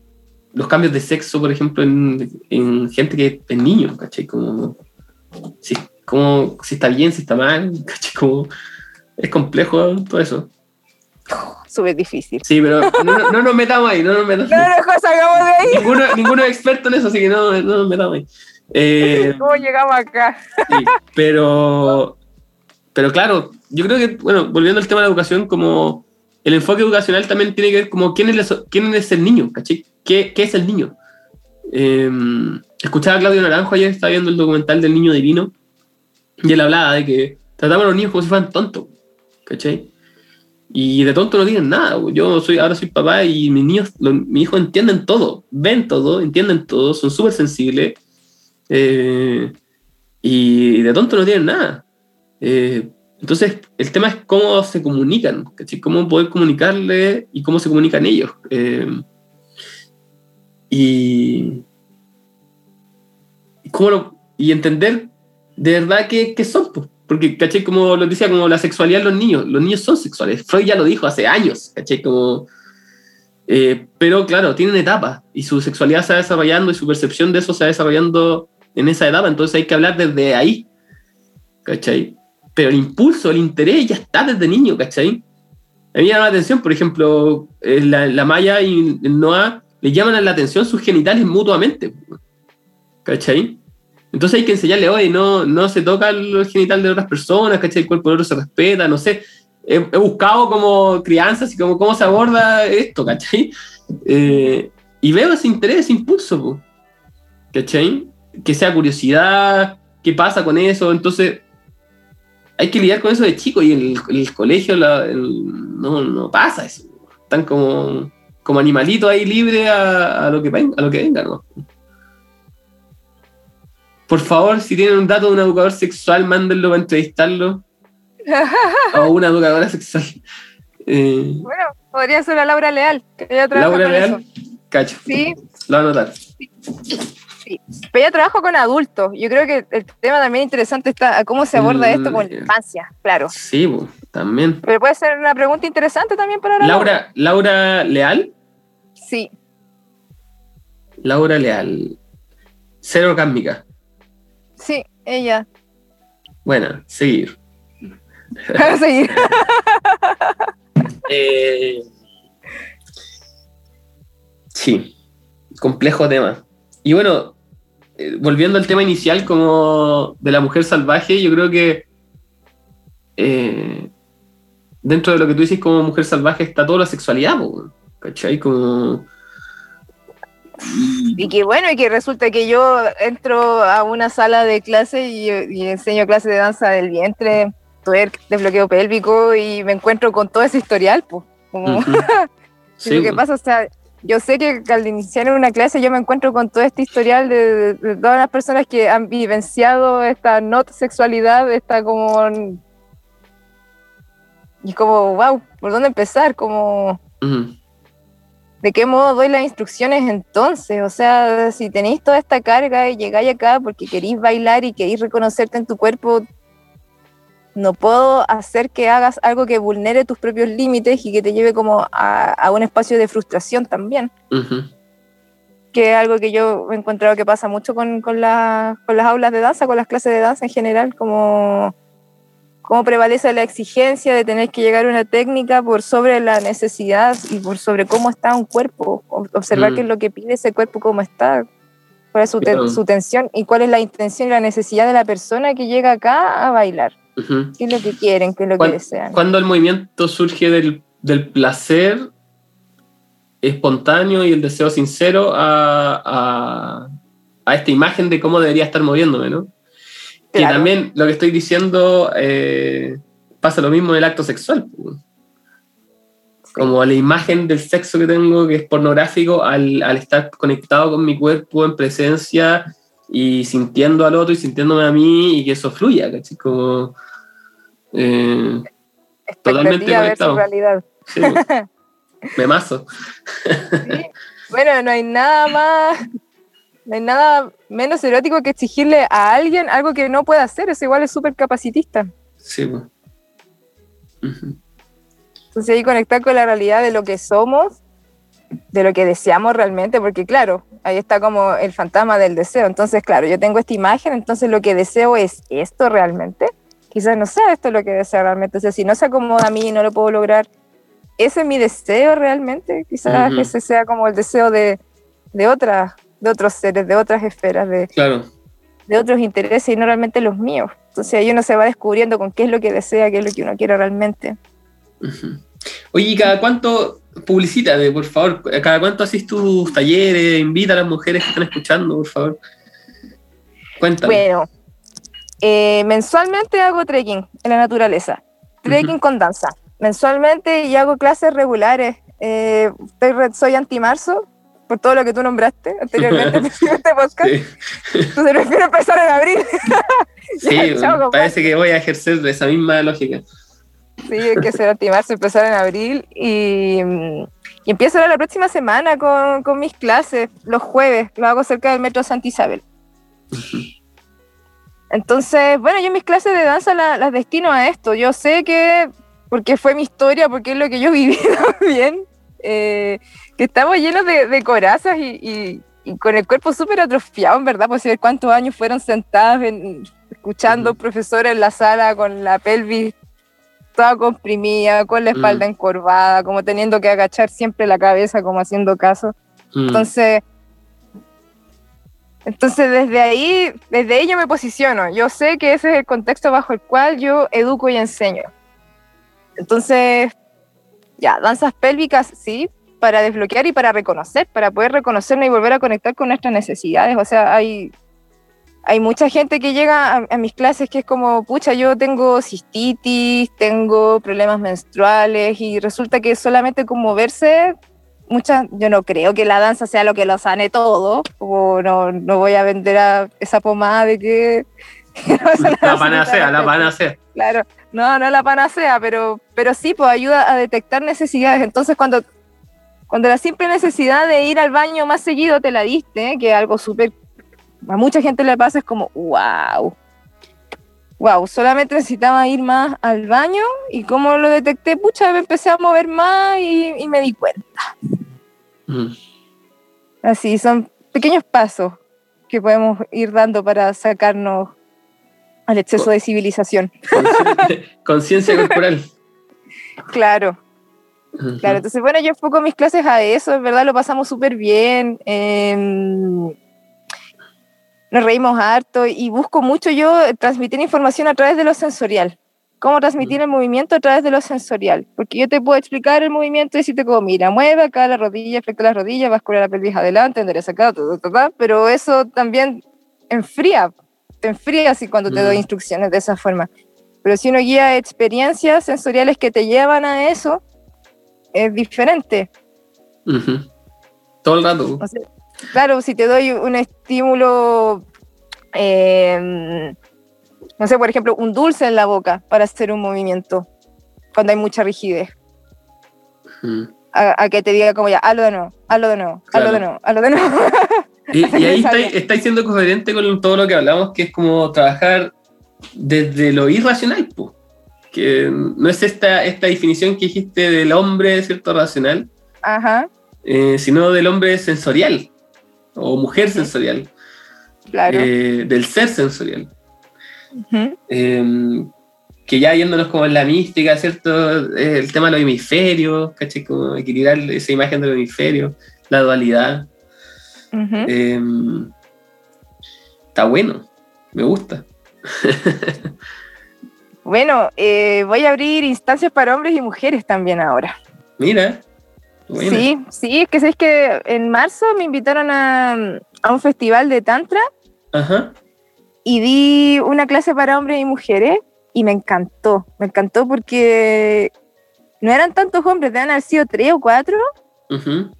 los cambios de sexo, por ejemplo, en, en gente que es niño, ¿cachai? Como si, como, si está bien, si está mal, *laughs* ¿cachai? Como, es complejo todo eso. *laughs* Súper difícil. Sí, pero no, no, no nos metamos ahí, no nos metamos No, no, salgamos de ahí. Ninguno, ninguno es experto en eso, así que no, no nos metamos ahí. Eh, ¿Cómo llegamos acá? Sí, pero, pero claro, yo creo que, bueno, volviendo al tema de la educación, como el enfoque educacional también tiene que ver como quién es, el- quién es el niño, ¿cachai? ¿Qué, qué es el niño? Eh, escuchaba a Claudio Naranjo ayer, estaba viendo el documental del niño divino, y él hablaba de que tratamos a los niños como si fueran tontos, ¿cachai? Y de tonto no tienen nada. Yo soy, ahora soy papá y mis niños, mis hijos entienden todo, ven todo, entienden todo, son súper sensibles. eh, y de tonto no tienen nada. Eh, entonces, el tema es cómo se comunican, ¿cachai? Cómo poder comunicarle y cómo se comunican ellos. Eh, y, cómo y entender de verdad qué, qué son, pues. Porque, ¿cachai? Como lo decía, como la sexualidad de los niños, los niños son sexuales. Freud ya lo dijo hace años, ¿cachai? Como, eh, pero claro, tienen etapas y su sexualidad se va desarrollando y su percepción de eso se va desarrollando en esa etapa, entonces hay que hablar desde ahí, ¿cachai? Pero el impulso, el interés ya está desde niño, ¿cachai? A mí me llama la atención, por ejemplo, eh, la, la Maya y el Noah le llaman la atención sus genitales mutuamente, ¿cachai? Entonces hay que enseñarle, oye, no, no se toca el genital de otras personas, ¿cachai? El cuerpo del otro se respeta, no sé. He, he buscado como crianzas y como cómo se aborda esto, ¿cachai? Eh, y veo ese interés, ese impulso, po, ¿cachai? Que sea curiosidad, qué pasa con eso, entonces hay que lidiar con eso de chico y el, el colegio la- el- no, no pasa eso. Están como, como animalitos ahí libres a, lo que, ven- a lo que venga, ¿no? Por favor, si tienen un dato de un educador sexual, mándenlo para entrevistarlo. *laughs* o una educadora sexual. Eh, Bueno, podría ser la Laura Leal, que ella trabaja Laura con Leal, eso. cacho. Sí, Lo voy a anotar. pero ella trabaja con adultos. Yo creo que el tema también interesante está cómo se aborda esto con la Mm, infancia, claro. Sí, también. Pero puede ser una pregunta interesante también para la Laura, Laura Leal. Sí, Laura Leal. Cero cásmica. Sí, ella. Buena, seguir. Seguir. *laughs* Eh, sí, complejo tema. Y bueno, eh, volviendo al tema inicial como de la mujer salvaje, yo creo que eh, dentro de lo que tú dices como mujer salvaje está toda la sexualidad, ¿cachai? Como... *laughs* Y que bueno, y que resulta que yo entro a una sala de clase y, y enseño clases de danza del vientre, twerk, desbloqueo pélvico y me encuentro con todo ese historial, pues. Como, Ujú. *laughs* y lo que pasa, o sea, yo sé que al iniciar una clase yo me encuentro con todo este historial de, de- todas las personas que han vivenciado esta not sexualidad, esta como... Y como, wow, ¿por dónde empezar? Como... Ujú. ¿De qué modo doy las instrucciones entonces? O sea, si tenéis toda esta carga y llegáis acá porque queréis bailar y queréis reconocerte en tu cuerpo, no puedo hacer que hagas algo que vulnere tus propios límites y que te lleve como a, a un espacio de frustración también, que es algo que yo he encontrado que pasa mucho con, con, la- con las aulas de danza, con las clases de danza en general, como, como prevalece la exigencia de tener que llegar a una técnica por sobre la necesidad y por sobre cómo está un cuerpo, observar Mm. qué es lo que pide ese cuerpo, cómo está, cuál es su, te- Claro. su tensión y cuál es la intención y la necesidad de la persona que llega acá a bailar, Ujú. qué es lo que quieren, qué es lo ¿Cuál- que desean. Cuando el movimiento surge del, del placer espontáneo y el deseo sincero a, a- a esta imagen de cómo debería estar moviéndome, ¿no? Que Claro. también lo que estoy diciendo eh, pasa lo mismo en el acto sexual. Como la imagen del sexo que tengo, que es pornográfico, al, al estar conectado con mi cuerpo en presencia y sintiendo al otro y sintiéndome a mí y que eso fluya, ¿cachai? Como, eh, totalmente conectado. realidad. Sí, *laughs* me mazo. Sí. Bueno, no hay nada más, *laughs* no hay nada menos erótico que exigirle a alguien algo que no puede hacer, eso igual es súper capacitista. Sí, pues. Entonces ahí conectar con la realidad de lo que somos de lo que deseamos realmente, porque claro, ahí está como el fantasma del deseo. Entonces, claro, yo tengo esta imagen, entonces lo que deseo es esto realmente. Quizás no sea esto lo que deseo realmente. O sea, si no se acomoda a mí y no lo puedo lograr, ese es mi deseo realmente. Quizás Ujú. ese sea como el deseo de, de otras, de otros seres, de otras esferas, de, Claro. de otros intereses y no realmente los míos. Entonces ahí uno se va descubriendo con qué es lo que desea, qué es lo que uno quiere realmente. Oye, ¿y cada cuánto, publicítate, por favor, cada cuánto haces tus talleres, invita a las mujeres que están escuchando, por favor? Cuéntame. Bueno, eh, mensualmente hago trekking en la naturaleza, trekking con danza. Mensualmente y hago clases regulares. Eh, soy anti-marzo, por todo lo que tú nombraste anteriormente *laughs* en este podcast. Sí, Entonces prefiero empezar en abril. *laughs* sí, Ya, chao, parece que voy a ejercer de esa misma lógica. Sí, hay que ser anti-marzo, empezar en abril. Y, y empiezo ahora la próxima semana con, con mis clases, los jueves. Lo hago cerca del metro Santa Isabel. Entonces, bueno, yo mis clases de danza la- las destino a esto. Yo sé que, porque fue mi historia, porque es lo que yo viví *laughs* también, eh, que estamos llenos de, de corazas y, y- y con el cuerpo súper atrofiado, en verdad, pues ver cuántos años fueron sentadas en- escuchando Ujú. profesora en la sala con la pelvis toda comprimida, con la espalda Mm. encorvada, como teniendo que agachar siempre la cabeza, como haciendo caso. Mm, Entonces, entonces desde ahí, desde ahí yo me posiciono. Yo sé que ese es el contexto bajo el cual yo educo y enseño. Entonces, ya, danzas pélvicas, sí, para desbloquear y para reconocer, para poder reconocernos y volver a conectar con nuestras necesidades. O sea, hay, hay mucha gente que llega a, a mis clases que es como, pucha, yo tengo cistitis, tengo problemas menstruales y resulta que solamente con moverse muchas, yo no creo que la danza sea lo que lo sane todo, como no, no voy a vender a esa pomada de que... que *laughs* no una La panacea, la panacea. Claro, no, no la panacea, pero, pero sí, pues ayuda a detectar necesidades. Entonces, cuando, cuando la simple necesidad de ir al baño más seguido te la diste, que algo súper, a mucha gente le pasa, es como, wow. Wow, solamente necesitaba ir más al baño y como lo detecté, pucha, me empecé a mover más y, y me di cuenta. Mm. Así, son pequeños pasos que podemos ir dando para sacarnos al exceso de civilización. *laughs* Conciencia corporal. *laughs* Claro. Claro, entonces bueno, yo enfoco mis clases a eso, en verdad lo pasamos súper bien, em, nos reímos harto y busco mucho yo transmitir información a través de lo sensorial. ¿Cómo transmitir el movimiento a través de lo sensorial? Porque yo te puedo explicar el movimiento y decirte como, mira, mueve acá la rodilla, flexa las rodillas, bascula la pelvis adelante, endereza acá, ta, ta, ta, pero eso también enfría, te enfría así cuando te Mm. doy instrucciones de esa forma. Pero si uno guía experiencias sensoriales que te llevan a eso, es diferente. Ujú. Todo el rato. O sea, claro, si te doy un estímulo, eh, no sé, por ejemplo, un dulce en la boca para hacer un movimiento, cuando hay mucha rigidez, a, a que te diga como ya, hazlo de nuevo, hazlo de nuevo, hazlo de Claro. nuevo, hazlo de nuevo. *laughs* Y, *laughs* y ahí estáis, estáis siendo coherente con todo lo que hablamos, que es como trabajar desde lo irracional, po. que no es esta, esta definición que dijiste del hombre, ¿cierto? Racional, Ajá, eh, sino del hombre sensorial o mujer sensorial, claro. eh, del ser sensorial. Eh, que ya yéndonos como en la mística, ¿cierto? Eh, el tema de los hemisferios, ¿cachai? Como equilibrar esa imagen de los hemisferios, la dualidad. Eh, está bueno, me gusta. *laughs* Bueno, eh, voy a abrir instancias para hombres y mujeres también ahora. Mira, bueno. Sí, sí, es que sabéis que en marzo me invitaron a, a un festival de Tantra Ajá. y di una clase para hombres y mujeres y me encantó, me encantó porque no eran tantos hombres, deben haber sido tres o cuatro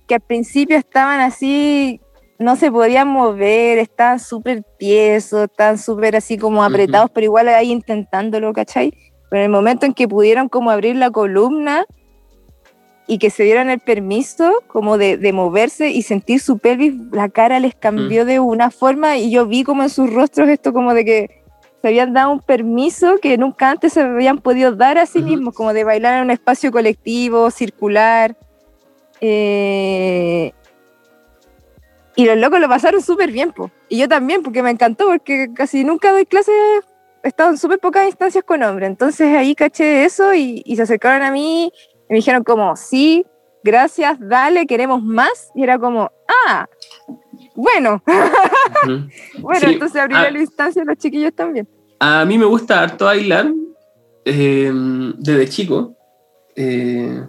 que al principio estaban así, no se podían mover, estaban súper tiesos, estaban súper así como apretados, pero igual ahí intentándolo, ¿cachai? Pero en el momento en que pudieron como abrir la columna y que se dieron el permiso como de, de moverse y sentir su pelvis, la cara les cambió de una forma y yo vi como en sus rostros esto como de que se habían dado un permiso que nunca antes se habían podido dar a sí Ujú. mismos, como de bailar en un espacio colectivo, circular. Eh, Y los locos lo pasaron súper bien, po. Y yo también, porque me encantó, porque casi nunca doy clases, he estado en súper pocas instancias con hombres. Entonces ahí caché eso y, y se acercaron a mí y me dijeron como, sí, gracias, dale, queremos más. Y era como, ah, bueno. *laughs* Bueno, Sí, entonces abrí ah. la instancia a los chiquillos también. A mí me gusta harto bailar eh, desde chico. Eh,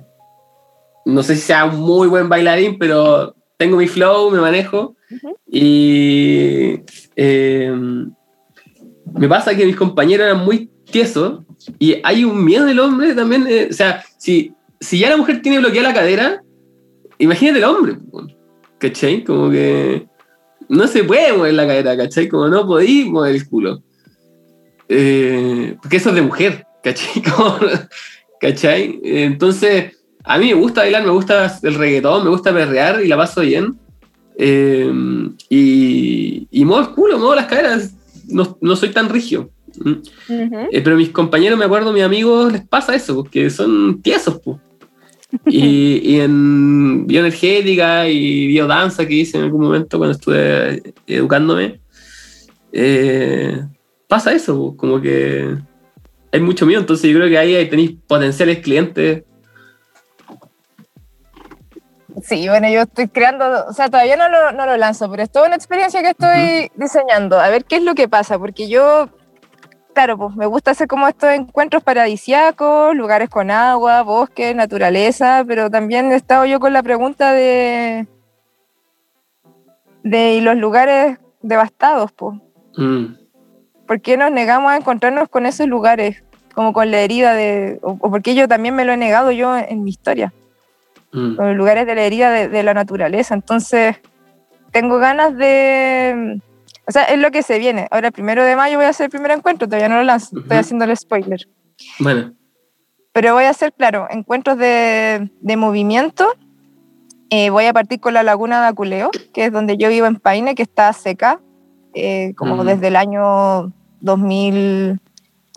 no sé si sea un muy buen bailarín, pero tengo mi flow, me manejo. Y eh, me pasa que mis compañeros eran muy tiesos y hay un miedo del hombre también. eh, o sea, si, si ya la mujer tiene bloqueada la cadera, imagínate el hombre. ¿Cachai? Como que no se puede mover la cadera, ¿cachai? Como no podéis mover el culo. Eh, porque eso es de mujer, ¿cachai? *laughs* Como- ¿Cachai? Entonces, a mí me gusta bailar, me gusta el reggaetón, me gusta perrear y la paso bien. Eh, y, y muevo el culo, muevo las caderas, no, no soy tan rígido. ¿Mm? Ujú. Eh, pero mis compañeros, me acuerdo, mis amigos, les pasa eso, porque son tiesos. Y, y en bioenergética y biodanza que hice en algún momento cuando estuve educándome, eh, pasa eso, como que hay mucho miedo, entonces yo creo que ahí tenéis potenciales clientes. Sí, bueno, yo estoy creando, o sea, todavía no lo, no lo lanzo, pero es toda una experiencia que estoy diseñando, a ver qué es lo que pasa, porque yo, claro, pues me gusta hacer como estos encuentros paradisíacos, lugares con agua, bosque, naturaleza, pero también he estado yo con la pregunta de, de ¿y los lugares devastados, pues. Mm, ¿Por qué nos negamos a encontrarnos con esos lugares? Como con la herida de, o, o porque yo también me lo he negado yo en mi historia. Mm, los lugares de la herida de, de la naturaleza. Entonces, tengo ganas de. O sea, es lo que se viene. Ahora, el primero de mayo voy a hacer el primer encuentro, todavía no lo lanzo, estoy haciendo el spoiler. Bueno, Pero voy a hacer, claro, encuentros de, de movimiento. Eh, voy a partir con la laguna de Aculeo, que es donde yo vivo en Paine, que está seca, eh, como Ujú. desde el año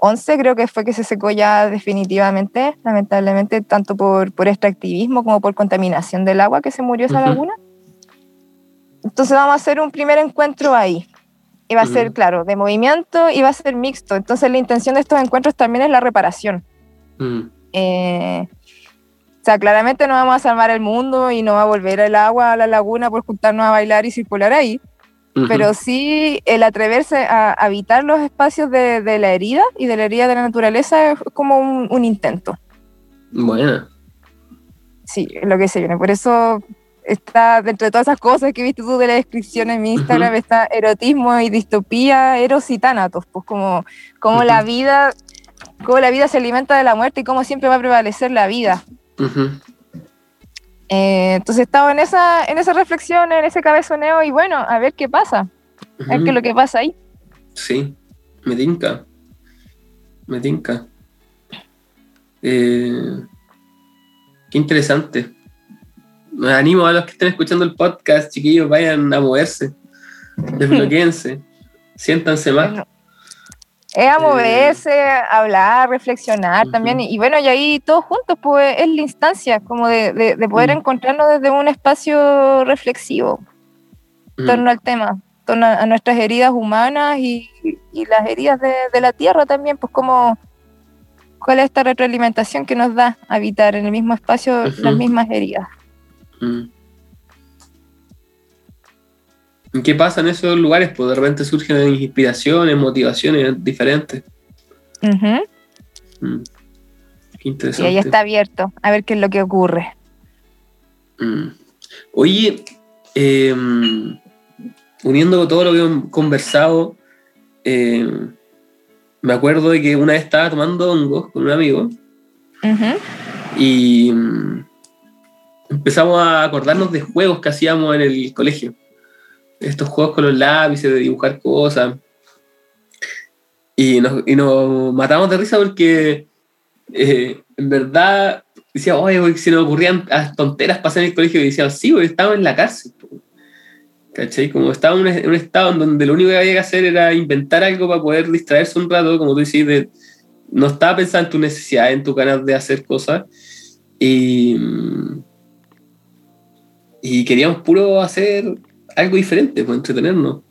2011, creo que fue que se secó ya definitivamente, lamentablemente, tanto por, por extractivismo como por contaminación del agua que se murió esa Ujú. laguna. Entonces vamos a hacer un primer encuentro ahí. Y va a ser, Ujú. claro, de movimiento y va a ser mixto. Entonces la intención de estos encuentros también es la reparación. mm, Eh, o sea, claramente no vamos a salvar el mundo y no va a volver el agua a la laguna por juntarnos a bailar y circular ahí, pero sí el atreverse a habitar los espacios de, de la herida y de la herida de la naturaleza es como un, un intento. buena. Sí, es lo que se viene. Por eso está dentro de todas esas cosas que viste tú de la descripción en mi Instagram, Ujú. está erotismo y distopía, eros y tánatos, pues como, como la vida, cómo la vida se alimenta de la muerte y cómo siempre va a prevalecer la vida. Ujú, Eh, entonces estaba en esa, en esa reflexión, en ese cabezoneo y bueno, a ver qué pasa, a ver qué es lo que pasa ahí. Sí, me tinca. Me tinca. Eh, qué interesante. Me animo a los que estén escuchando el podcast, chiquillos, vayan a moverse. Desbloqueense. *laughs* Siéntanse más. Bueno, Es a moverse, hablar, reflexionar también. Y bueno, y ahí todos juntos, pues es la instancia como de, de- de poder Mm. encontrarnos desde un espacio reflexivo en Mm, torno al tema, en torno a, nuestras heridas humanas y, y las heridas de, de la tierra también, pues como cuál es esta retroalimentación que nos da habitar en el mismo espacio las mismas heridas. ¿Y qué pasa en esos lugares? Pues de repente surgen inspiraciones, motivaciones diferentes. Mm. Qué Y interesante. ahí está abierto, a ver qué es lo que ocurre. Mm. Oye, eh, uniendo todo lo que hemos conversado, eh, me acuerdo de que una vez estaba tomando hongos con un amigo y mm, empezamos a acordarnos de juegos que hacíamos en el colegio. Estos juegos con los lápices, de dibujar cosas. Y nos, y nos matamos de risa porque eh, en verdad decía, oye, se nos ocurrían tonteras pasar en el colegio y decía, sí, güey, estábamos en la cárcel. po". ¿Cachai? Como estábamos en un, un estado en donde lo único que había que hacer era inventar algo para poder distraerse un rato, como tú decís, de, no estaba pensando en tu necesidad, en tu ganas de hacer cosas. Y, y queríamos puro hacer, algo diferente, pues entretenernos.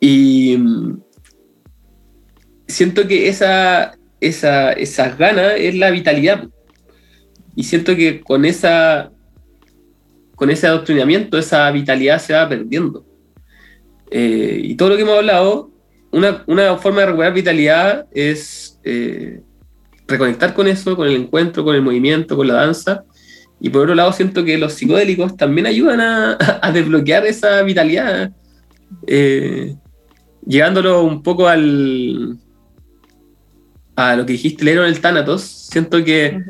Y mm, siento que esa, esa, esas ganas es la vitalidad. Y siento que con, esa, con ese adoctrinamiento, esa vitalidad se va perdiendo. Eh, y todo lo que hemos hablado, una, una forma de recuperar vitalidad es eh, reconectar con eso, con el encuentro, con el movimiento, con la danza. Y por otro lado, siento que los psicodélicos también ayudan a, *laughs* a desbloquear esa vitalidad, eh, llegándolo un poco al, a lo que dijiste, leer en el Thanatos. Siento que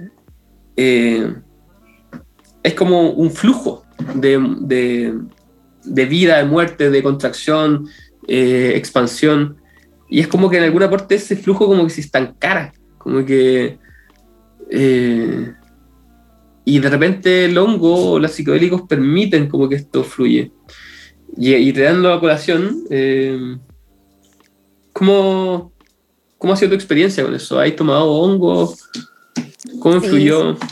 eh, es como un flujo de, de, de, vida, de muerte, de contracción, eh, expansión. Y es como que en alguna parte ese flujo como que se estancara, como que... Eh, y de repente el hongo o los psicodélicos permiten como que esto fluye. Y, y te dando a colación, eh, ¿cómo, ¿cómo ha sido tu experiencia con eso? ¿Has tomado hongo? ¿Cómo influyó? Sí,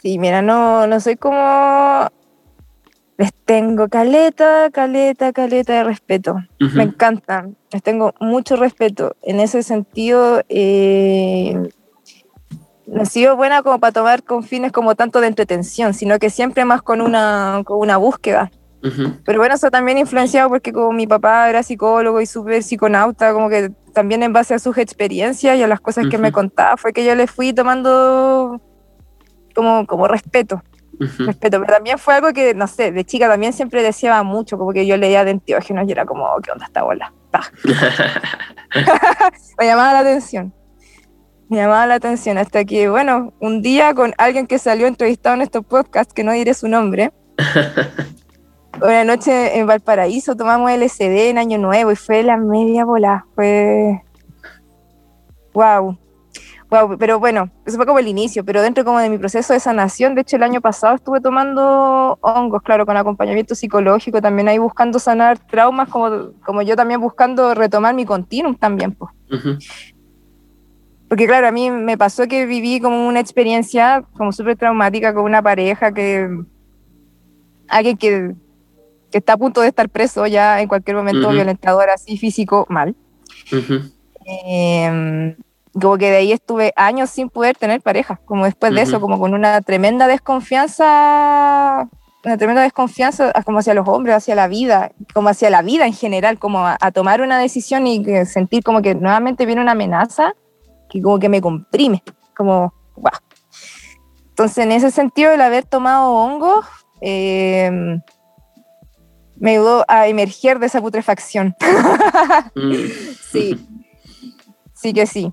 sí, mira, no, no soy como... Les tengo caleta, caleta, caleta de respeto. Uh -huh. Me encantan. Les tengo mucho respeto. En ese sentido, eh, no he sido buena como para tomar con fines como tanto de entretención, sino que siempre más con una, con una búsqueda. Uh -huh. Pero bueno, eso también influenciado porque como mi papá era psicólogo y súper psiconauta, como que también en base a sus experiencias y a las cosas uh -huh. que me contaba, fue que yo le fui tomando como, como respeto. Uh -huh. Respeto, pero también fue algo que, no sé, de chica también siempre deseaba mucho, como que yo leía de enteógenos y era como, oh, ¿qué onda esta bola? *laughs* *laughs* me llamaba la atención. Me llamaba la atención hasta que, bueno, un día con alguien que salió entrevistado en estos podcasts, que no diré su nombre, *laughs* una noche en Valparaíso tomamos LSD en Año Nuevo y fue la media bola. Fue. ¡Wow! Wow, pero bueno, eso fue como el inicio, pero dentro como de mi proceso de sanación, de hecho el año pasado estuve tomando hongos, claro, con acompañamiento psicológico, también ahí buscando sanar traumas, como, como yo también buscando retomar mi continuum también, pues. Uh -huh. Porque claro, a mí me pasó que viví como una experiencia como súper traumática con una pareja que... Alguien que, que, está a punto de estar preso ya en cualquier momento, uh -huh. violentador así físico, mal. Uh -huh. eh, como que de ahí estuve años sin poder tener pareja, como después de uh -huh. eso, como con una tremenda desconfianza, una tremenda desconfianza como hacia los hombres, hacia la vida, como hacia la vida en general, como a, a tomar una decisión y sentir como que nuevamente viene una amenaza que como que me comprime, como, wow. Entonces, en ese sentido, el haber tomado hongos eh, me ayudó a emerger de esa putrefacción. mm. Sí, sí que sí.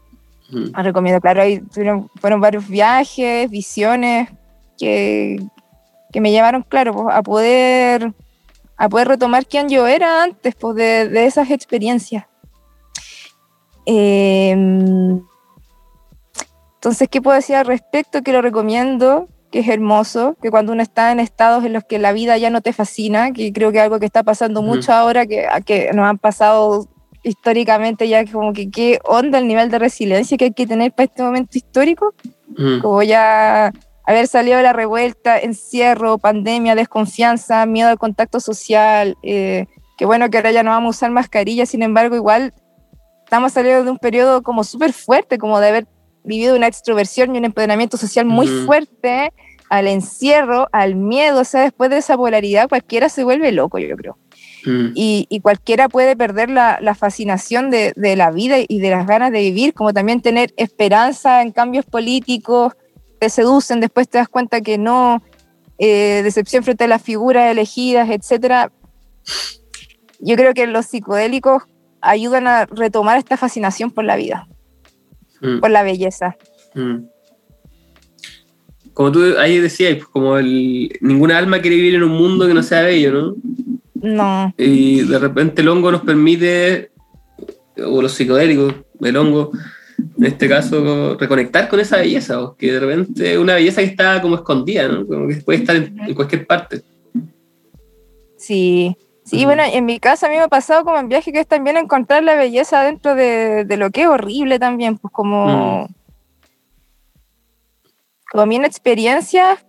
Mm. recomiendo, claro, ahí fueron, fueron, varios viajes, visiones que, que me llevaron, claro, pues, a poder a poder retomar quién yo era antes pues, de, de esas experiencias. Eh, entonces, ¿qué puedo decir al respecto? Que lo recomiendo, que es hermoso, que cuando uno está en estados en los que la vida ya no te fascina, que creo que es algo que está pasando uh -huh. mucho ahora, que, que nos han pasado históricamente ya como que qué onda el nivel de resiliencia que hay que tener para este momento histórico, uh -huh. como ya haber salido de la revuelta, encierro, pandemia, desconfianza, miedo al contacto social, eh, que bueno que ahora ya no vamos a usar mascarilla, sin embargo igual estamos saliendo de un periodo como súper fuerte, como de haber vivido una extroversión y un empoderamiento social muy fuerte, al encierro, al miedo, o sea, después de esa polaridad cualquiera se vuelve loco, yo creo. Mm. Y, y, cualquiera puede perder la, la fascinación de, de, la vida y de las ganas de vivir, como también tener esperanza en cambios políticos, te seducen, después te das cuenta que no, eh, decepción frente a las figuras elegidas, etc. Yo creo que los psicodélicos ayudan a retomar esta fascinación por la vida, mm. por la belleza. Mm. Como tú ahí decías, pues, como el, ninguna alma quiere vivir en un mundo que no sea bello, ¿no? No. Y de repente el hongo nos permite, o los psicodélicos, el hongo, en este caso, reconectar con esa belleza, o que de repente una belleza que está como escondida, ¿no? Como que puede estar en, en cualquier parte. Sí, sí, bueno, en mi caso a mí me ha pasado como en viaje que es también encontrar la belleza dentro de, de lo que es horrible también, pues como... -huh. Como mi experiencia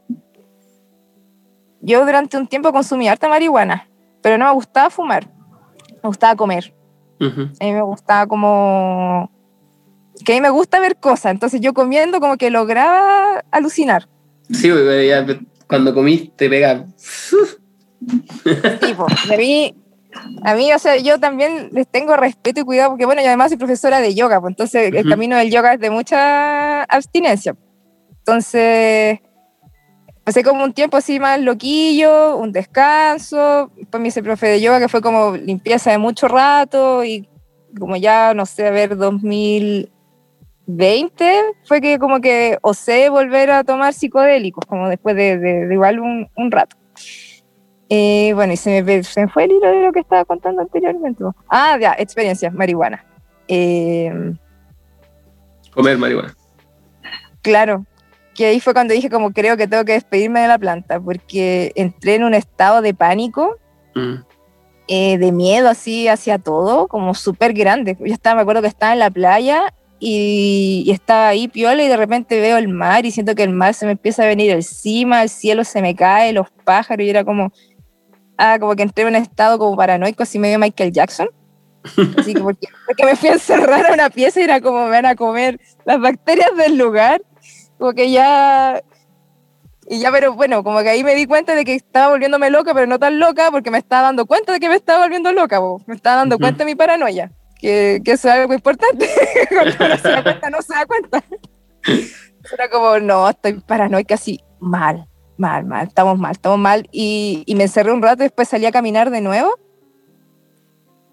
yo durante un tiempo consumí harta marihuana, pero no me gustaba fumar, me gustaba comer. A mí me gustaba como... Que a mí me gusta ver cosas, entonces yo comiendo como que lograba alucinar. Sí, porque ya cuando comís te pega. Tipo, a mí, a mí, o sea, yo también les tengo respeto y cuidado porque, bueno, yo además soy profesora de yoga, pues entonces el Ujú. camino del yoga es de mucha abstinencia. Entonces, pasé como un tiempo así más loquillo, un descanso, después me hice profe de yoga que fue como limpieza de mucho rato y como ya, no sé, a ver, 2020 fue que como que osé volver a tomar psicodélicos, como después de, de- de igual un, un rato. Eh, bueno, y se me, se me fue el hilo de lo que estaba contando anteriormente. Ah, ya, experiencia, marihuana. Eh, Comer marihuana. Claro, que ahí fue cuando dije como creo que tengo que despedirme de la planta, porque entré en un estado de pánico, Mm. eh, de miedo así hacia todo, como súper grande. Yo estaba, me acuerdo que estaba en la playa y, y estaba ahí piola y de repente veo el mar y siento que el mar se me empieza a venir encima, el cielo se me cae, los pájaros y era como, ah, como que entré en un estado como paranoico, así medio Michael Jackson. Así que porque, *laughs* porque me fui a encerrar a una pieza y era como me van a comer las bacterias del lugar como que ya y ya pero bueno como que ahí me di cuenta de que estaba volviéndome loca pero no tan loca porque me estaba dando cuenta de que me estaba volviendo loca po. me estaba dando Ujú. cuenta de mi paranoia que, que eso es algo importante *laughs* cuando uno se da cuenta no se da cuenta *laughs* era como no estoy paranoica así mal mal mal estamos mal estamos mal. Y, y me encerré un rato y después salí a caminar de nuevo.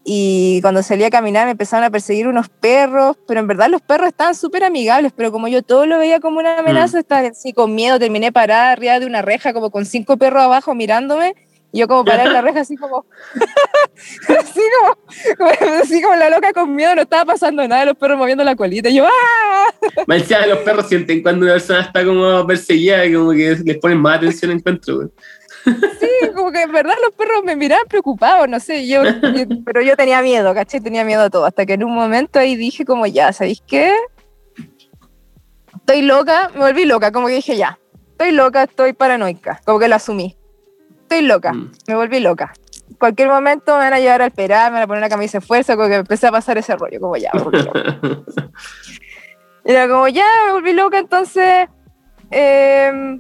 Y cuando salí a caminar me empezaron a perseguir unos perros, pero en verdad los perros estaban súper amigables, pero como yo todo lo veía como una amenaza, estaba así con miedo, terminé parada arriba de una reja como con cinco perros abajo mirándome, y yo como parada en la reja así como, así como, así como la loca con miedo, no estaba pasando nada, los perros moviendo la colita, y yo, ¡ah! Encima los perros sienten cuando una persona está como perseguida como que les ponen más atención al encuentro, güey. Sí, como que en verdad los perros me miraban preocupados, no sé, yo, yo- *laughs* pero yo tenía miedo, ¿cachai? Tenía miedo a todo, hasta que en un momento ahí dije como ya, ¿sabéis qué? Estoy loca, me volví loca, como que dije ya, estoy loca, estoy paranoica, como que lo asumí. Estoy loca, Mm. me volví loca. Cualquier momento me van a llevar al perar, me van a poner una camisa de fuerza, como que empecé a pasar ese rollo, como ya. *laughs* Era como, ya, me volví loca, entonces eh,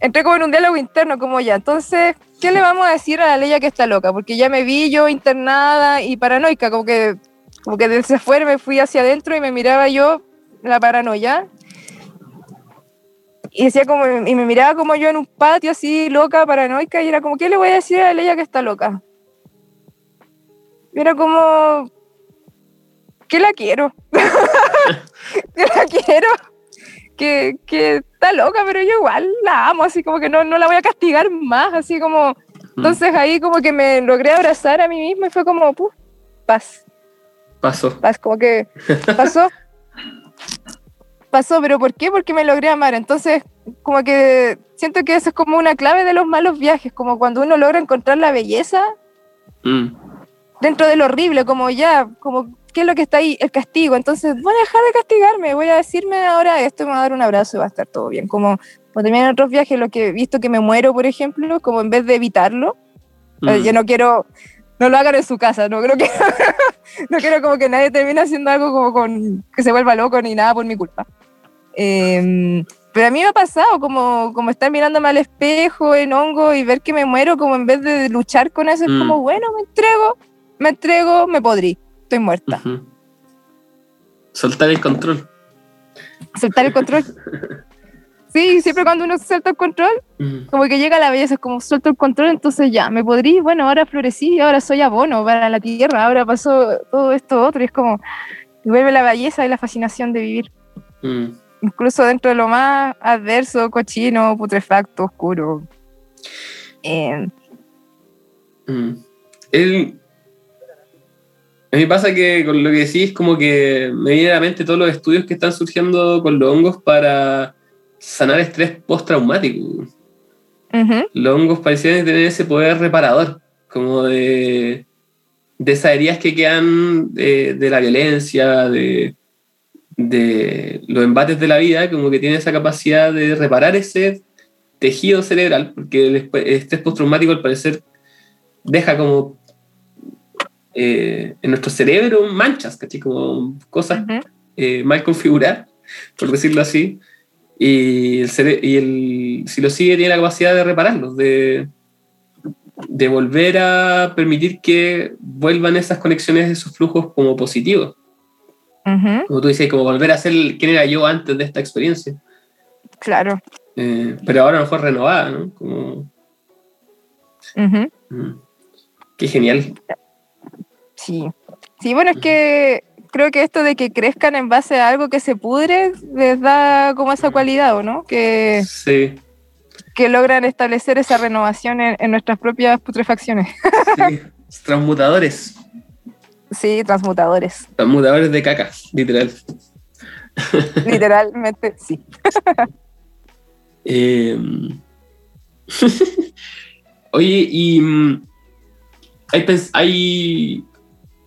entré como en un diálogo interno, como ya, entonces, ¿qué le vamos a decir a la Leia que está loca? Porque ya me vi yo internada y paranoica, como que, como que desde afuera me fui hacia adentro y me miraba yo la paranoia. Y decía como, y me miraba como yo en un patio así, loca, paranoica, y era como, ¿qué le voy a decir a la Leia que está loca? Y era como, que la quiero. *laughs* que la quiero. Que, que está loca, pero yo igual la amo, así como que no, no la voy a castigar más, así como... Entonces ahí como que me logré abrazar a mí misma y fue como, puf, paz, Pasó. paz, como que pasó. *laughs* Pasó, pero ¿por qué? Porque me logré amar. Entonces, como que siento que eso es como una clave de los malos viajes, como cuando uno logra encontrar la belleza Mm. dentro de lo horrible, como ya, como qué es lo que está ahí, el castigo. Entonces, voy a dejar de castigarme, voy a decirme ahora esto, me voy a dar un abrazo y va a estar todo bien. Como, también en otros viajes, lo que he visto que me muero, por ejemplo, como en vez de evitarlo, eh, Mm. yo no quiero, no lo hagan en su casa, no creo que, *laughs* no quiero como que nadie termine haciendo algo como con, que se vuelva loco ni nada por mi culpa. Em, pero a mí me ha pasado como, como estar mirándome al espejo en hongo y ver que me muero, como en vez de luchar con eso, es Mm. como, bueno, me entrego, me entrego, me podrí, estoy muerta. Soltar el control. Soltar el control. *laughs* Sí, siempre cuando uno suelta el control, Mm. como que llega la belleza, es como suelto el control, entonces ya, me podrí, bueno, ahora florecí, ahora soy abono para la tierra, ahora pasó todo esto otro, y es como, vuelve la belleza y la fascinación de vivir, Mm. Incluso dentro de lo más adverso, cochino, putrefacto, oscuro. Eh, Mm. El- a mí pasa que con lo que decís, como que me viene a la mente todos los estudios que están surgiendo con los hongos para sanar estrés postraumático. ujú, Los hongos parecían tener ese poder reparador, como de, de esas heridas que quedan de, de la violencia, de, de los embates de la vida, como que tiene esa capacidad de reparar ese tejido cerebral, porque el esp- estrés postraumático al parecer deja como eh, en nuestro cerebro manchas, ¿cachai? Como cosas eh, mal configuradas, por decirlo así, y el, y el si lo sigue tiene la capacidad de repararlos, de, de volver a permitir que vuelvan esas conexiones, esos flujos como positivos. Como tú dices, como volver a ser quién era yo antes de esta experiencia. Claro. Eh, pero ahora a lo mejor renovada, ¿no? Como, mm, qué genial. Sí. Sí, bueno, es que creo que esto de que crezcan en base a algo que se pudre les da como esa cualidad, ¿o no? Que, Sí, que logran establecer esa renovación en, en nuestras propias putrefacciones. *laughs* sí. Transmutadores. Sí, transmutadores. Transmutadores de caca, literal. Literalmente, sí. *laughs* Eh, *laughs* Oye, y mm, ¿hay, hay,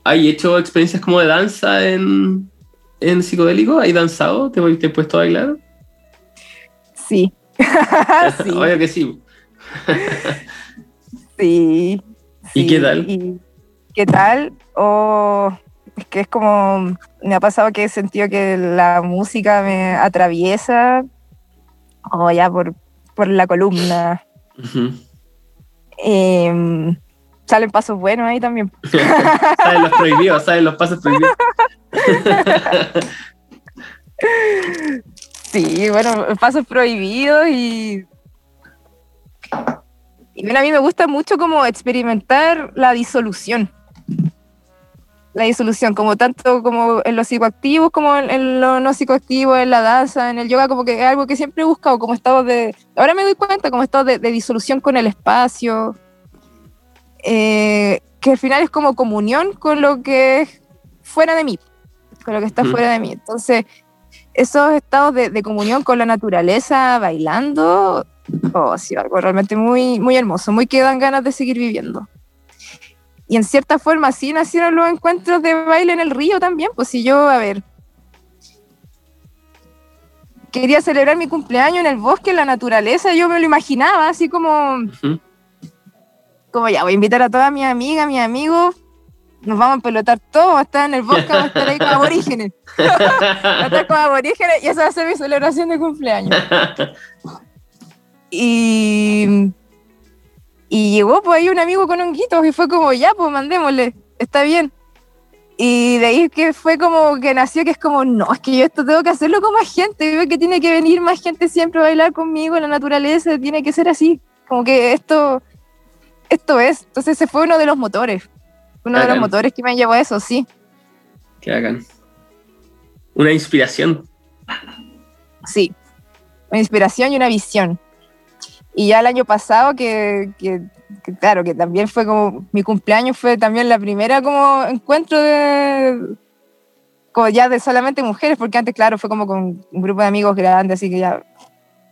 hay hecho experiencias como de danza en, en psicodélico? ¿Hay danzado? ¿Te, te has puesto a bailar? Sí. *laughs* sí, Obvio que sí. sí. ¿Y sí. qué tal? ¿Y qué tal? Oh, es que es como, me ha pasado que he sentido que la música me atraviesa, o ya por, por la columna. Em, salen pasos buenos ahí también. *laughs* Saben los prohibidos, saben los pasos prohibidos. *laughs* Sí, bueno, pasos prohibidos y... Y bueno, a mí me gusta mucho como experimentar la disolución. La disolución, como tanto como en los psicoactivos, como en, en lo no psicoactivo, en la danza, en el yoga, como que es algo que siempre he buscado, como estado de... Ahora me doy cuenta, como estado de, de disolución con el espacio, eh, que al final es como comunión con lo que es fuera de mí, con lo que está fuera de mí. Entonces, esos estados de, de comunión con la naturaleza, bailando, oh, sido algo realmente muy, muy hermoso, muy que dan ganas de seguir viviendo. Y en cierta forma así nacieron los encuentros de baile en el río también, pues si yo, a ver, quería celebrar mi cumpleaños en el bosque, en la naturaleza, yo me lo imaginaba así como, como ya, voy a invitar a todas mis amigas, mis amigos, nos vamos a pelotar todos, vamos a estar en el bosque, vamos a estar ahí como *laughs* aborígenes. *laughs* Vamos a estar como aborígenes y esa va a ser mi celebración de cumpleaños. Y, *laughs* y llegó pues ahí un amigo con honguitos y fue como, ya, pues mandémosle, está bien. Y de ahí que fue como que nació que es como, no, es que yo esto tengo que hacerlo con más gente, veo que tiene que venir más gente siempre a bailar conmigo en la naturaleza, tiene que ser así, como que esto, esto es. Entonces ese fue uno de los motores, uno de los motores que me llevó a eso, sí. Qué bacán. Una inspiración. Sí, una inspiración y una visión. Y ya el año pasado, que, que- que claro, que también fue como, mi cumpleaños fue también la primera como encuentro de, como ya de solamente mujeres, porque antes, claro, fue como con un grupo de amigos grandes, así que ya,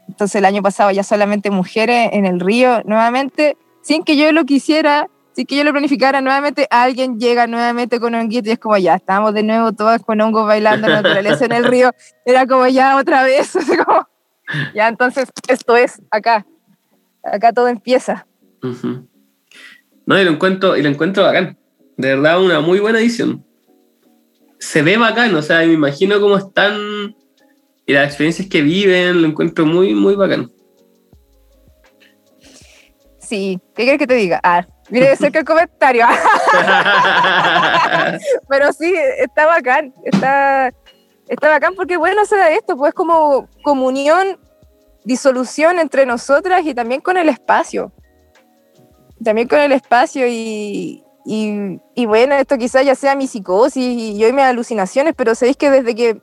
entonces el año pasado ya solamente mujeres en el río, nuevamente, sin que yo lo quisiera, sin que yo lo planificara, nuevamente alguien llega nuevamente con honguito y es como ya, estamos de nuevo todas con hongos bailando en la naturaleza en el río, era como ya otra vez, *laughs* como, ya entonces esto es acá, acá todo empieza. No, y lo encuentro, y lo encuentro bacán. De verdad, una muy buena edición. Se ve bacán, o sea, me imagino cómo están y las experiencias que viven, lo encuentro muy, muy bacán. Sí, ¿qué quieres que te diga? Ah, mire de cerca el comentario, *laughs* *laughs* pero sí, está bacán, está, está bacán porque bueno, se da esto, pues como comunión, disolución entre nosotras y también con el espacio. También con el espacio y, y, y bueno, esto quizás ya sea mi psicosis y yo y mis alucinaciones, pero sabéis que desde que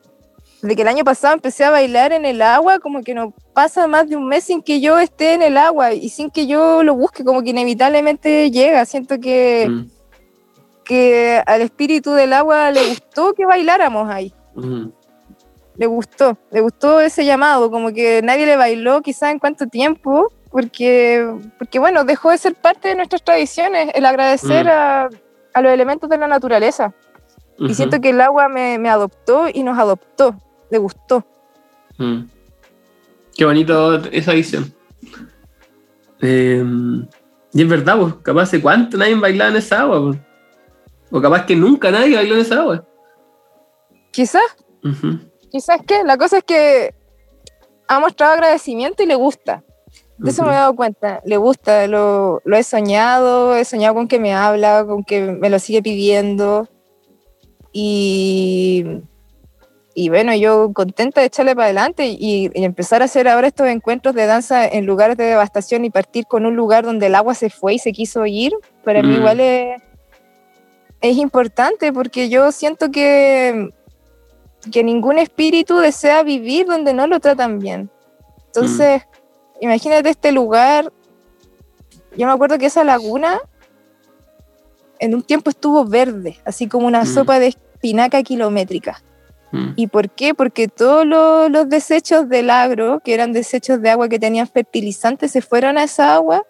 desde que el año pasado empecé a bailar en el agua, como que no pasa más de un mes sin que yo esté en el agua y sin que yo lo busque, como que inevitablemente llega. Siento que, Mm, que al espíritu del agua le gustó que bailáramos ahí. ujú. Le gustó, le gustó ese llamado, como que nadie le bailó quizás en cuánto tiempo, porque, porque bueno, dejó de ser parte de nuestras tradiciones, el agradecer Mm. a, a los elementos de la naturaleza. Y siento que el agua me, me adoptó y nos adoptó, le gustó. Mm. Qué bonito esa edición. Eh, y es verdad, pues, capaz de cuánto nadie bailaba en esa agua, pues. O capaz que nunca nadie bailó en esa agua. Quizás, Ujú. quizás que la cosa es que ha mostrado agradecimiento y le gusta. De eso me he dado cuenta. Le gusta, lo, lo he soñado, he soñado con que me habla, con que me lo sigue pidiendo. Y, y bueno, yo contenta de echarle para adelante y, y empezar a hacer ahora estos encuentros de danza en lugares de devastación y partir con un lugar donde el agua se fue y se quiso ir, para mí Mm. igual es, es importante porque yo siento que, que ningún espíritu desea vivir donde no lo tratan bien. Entonces, imagínate este lugar. Yo me acuerdo que esa laguna en un tiempo estuvo verde, así como una Mm. sopa de espinaca kilométrica. Mm. ¿Y por qué? Porque todos los, los desechos del agro, que eran desechos de agua que tenían fertilizantes, se fueron a esa agua.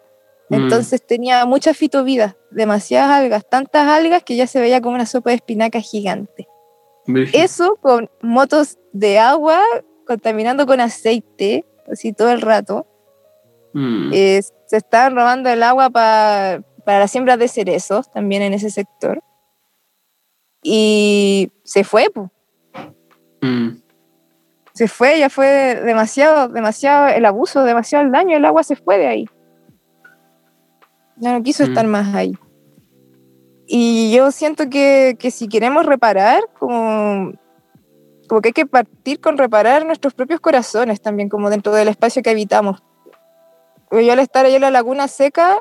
Mm. Entonces tenía mucha fitovida, demasiadas algas, tantas algas que ya se veía como una sopa de espinaca gigante. Eso con motos de agua contaminando con aceite, así todo el rato. Mm. Eh, se estaban robando el agua pa- para la siembra de cerezos, también en ese sector. Y se fue. Mm. se fue, ya fue demasiado, demasiado el abuso, demasiado el daño, el agua se fue de ahí. Ya no quiso Mm. estar más ahí. Y yo siento que, que si queremos reparar, como, como que hay que partir con reparar nuestros propios corazones también, como dentro del espacio que habitamos. Yo al estar ahí en la laguna seca,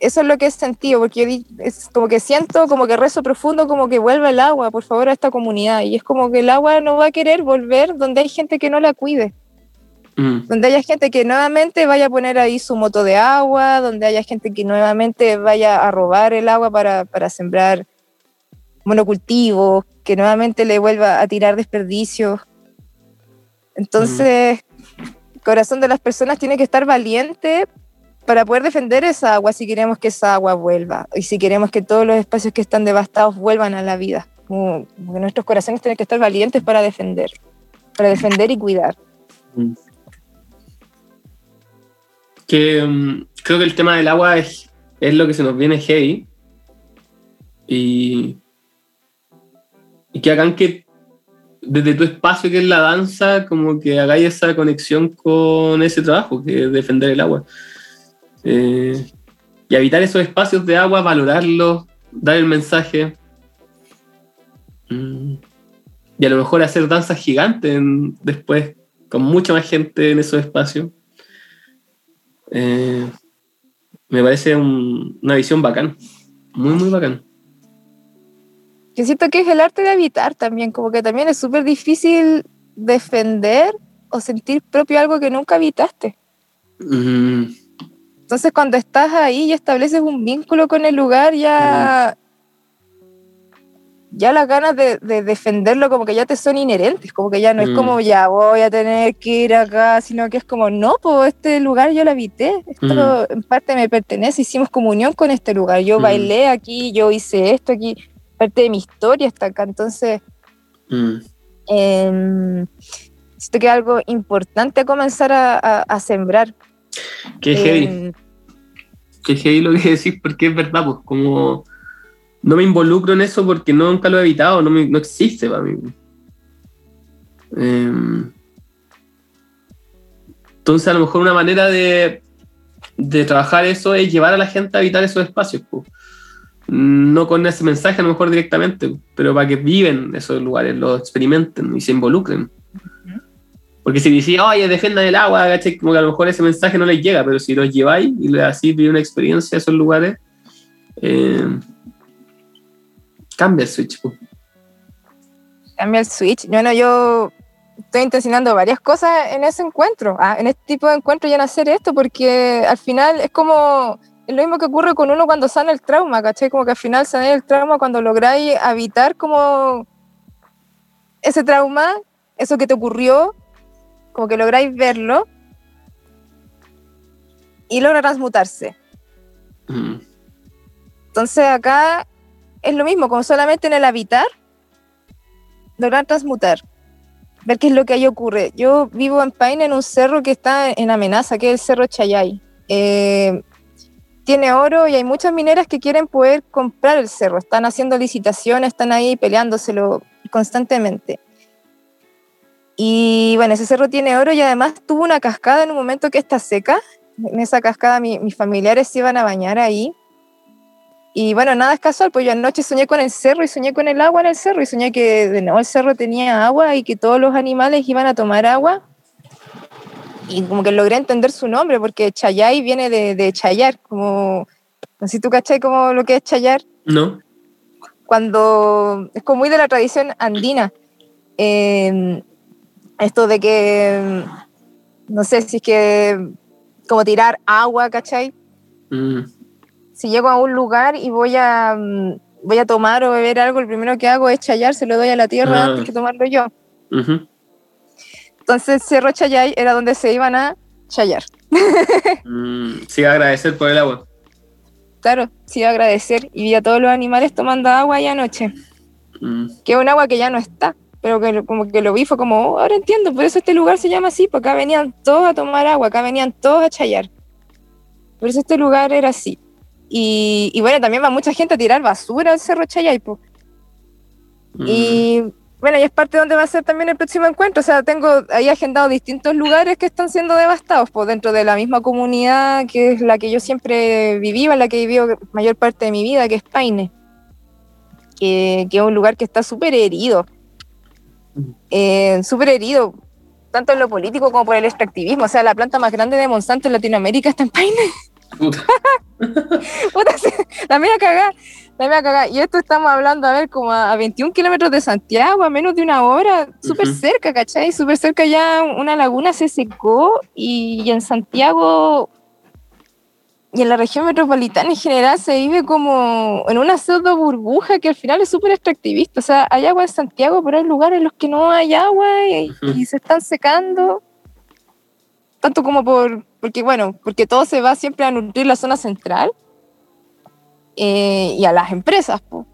eso es lo que he sentido, porque yo es como que siento, como que rezo profundo, como que vuelva el agua, por favor, a esta comunidad. Y es como que el agua no va a querer volver donde hay gente que no la cuide, Mm. donde haya gente que nuevamente vaya a poner ahí su moto de agua, donde haya gente que nuevamente vaya a robar el agua para, para sembrar monocultivos, que nuevamente le vuelva a tirar desperdicios. Entonces, el corazón de las personas tiene que estar valiente para poder defender esa agua si queremos que esa agua vuelva y si queremos que todos los espacios que están devastados vuelvan a la vida. Como, como nuestros corazones tienen que estar valientes para defender, para defender y cuidar. Mm. Que mm, creo que el tema del agua es, es lo que se nos viene heavy. Y, que hagan que desde tu espacio que es la danza, como que hagáis esa conexión con ese trabajo, que es defender el agua. Eh, y habitar esos espacios de agua, valorarlos, dar el mensaje. Mm. Y a lo mejor hacer danzas gigantes después, con mucha más gente en esos espacios. Eh, me parece un- una visión bacán. Muy, muy bacán. Yo siento que es el arte de habitar también, como que también es súper difícil defender o sentir propio algo que nunca habitaste. Mm, Entonces cuando estás ahí y estableces un vínculo con el lugar, ya, ya las ganas de, de defenderlo como que ya te son inherentes, como que ya no es Mm. como ya voy a tener que ir acá, sino que es como, no, pues este lugar yo lo habité, esto en parte me pertenece, hicimos comunión con este lugar, yo Mm. bailé aquí, yo hice esto aquí, parte de mi historia está acá, entonces mm, em, siento que es algo importante comenzar a, a- a sembrar. Qué heavy. Em, Qué heavy lo que decís, porque es verdad, pues como no me involucro en eso porque nunca lo he evitado, no, me- no existe para mí. Em, entonces, a lo mejor una manera de, de trabajar eso es llevar a la gente a habitar esos espacios. No con ese mensaje, a lo mejor directamente, pero para que viven esos lugares, lo experimenten y se involucren. Porque si decís, oye, defiendan el agua. Como que a lo mejor ese mensaje no les llega, pero si los lleváis y así viven una experiencia a esos lugares, eh, cambia el switch. cambia el switch. Bueno, yo estoy intencionando varias cosas en ese encuentro, ah, en este tipo de encuentro ya en hacer esto, porque al final es como, es lo mismo que ocurre con uno cuando sana el trauma, ¿cachai? Como que al final sana el trauma cuando lográis habitar como ese trauma, eso que te ocurrió, como que lográis verlo y logra transmutarse. Mm, Entonces acá es lo mismo, como solamente en el habitar, lograr transmutar, ver qué es lo que ahí ocurre. Yo vivo en Paine, en un cerro que está en amenaza, que es el Cerro Chayay. eh, tiene oro y hay muchas mineras que quieren poder comprar el cerro. Están haciendo licitaciones, están ahí peleándoselo constantemente. Y bueno, ese cerro tiene oro y además tuvo una cascada en un momento que está seca. En esa cascada mis familiares se iban a bañar ahí. Y bueno, nada es casual, pues yo anoche soñé con el cerro y soñé con el agua en el cerro y soñé que de nuevo el cerro tenía agua y que todos los animales iban a tomar agua. Y como que logré entender su nombre, porque Chayay viene de, de chayar, como, no sé si tú cachai como lo que es chayar. No. Cuando, es como muy de la tradición andina. Eh, esto de que, no sé si es que, como tirar agua, ¿cachai? Mm, Si llego a un lugar y voy a, mm, voy a tomar o beber algo, el primero que hago es chayar, se lo doy a la tierra Ah. antes que tomarlo yo. ujú. Entonces Cerro Chayay era donde se iban a chayar. *laughs* Mm, sí, agradecer por el agua. Claro, sí, agradecer. Y vi a todos los animales tomando agua ahí anoche. Mm, Que es un agua que ya no está. Pero que como que lo vi, fue como, "Oh, ahora entiendo, por eso este lugar se llama así, porque acá venían todos a tomar agua, acá venían todos a chayar. Por eso este lugar era así. Y, y bueno, también va mucha gente a tirar basura al Cerro Chayay. po. mm. Y bueno, y es parte de donde va a ser también el próximo encuentro. O sea, tengo ahí agendado distintos lugares que están siendo devastados, pues dentro de la misma comunidad que es la que yo siempre viví, en la que he vivido mayor parte de mi vida, que es Paine. Que, que es un lugar que está súper herido. Eh, súper herido, tanto en lo político como por el extractivismo. O sea, la planta más grande de Monsanto en Latinoamérica está en Paine. *laughs* Puta. *laughs* Puta, la media cagada, la media cagada. Y esto estamos hablando, a ver, como a, a 21 kilómetros de Santiago, a menos de una hora, súper Ujú. cerca, ¿cachai? Súper cerca ya una laguna se secó y, y en Santiago y en la región metropolitana en general se vive como en una pseudo burbuja que al final es súper extractivista. O sea, hay agua en Santiago, pero hay lugares en los que no hay agua y, y se están secando. Tanto como por, porque bueno, porque todo se va siempre a nutrir la zona central eh, y a las empresas. po.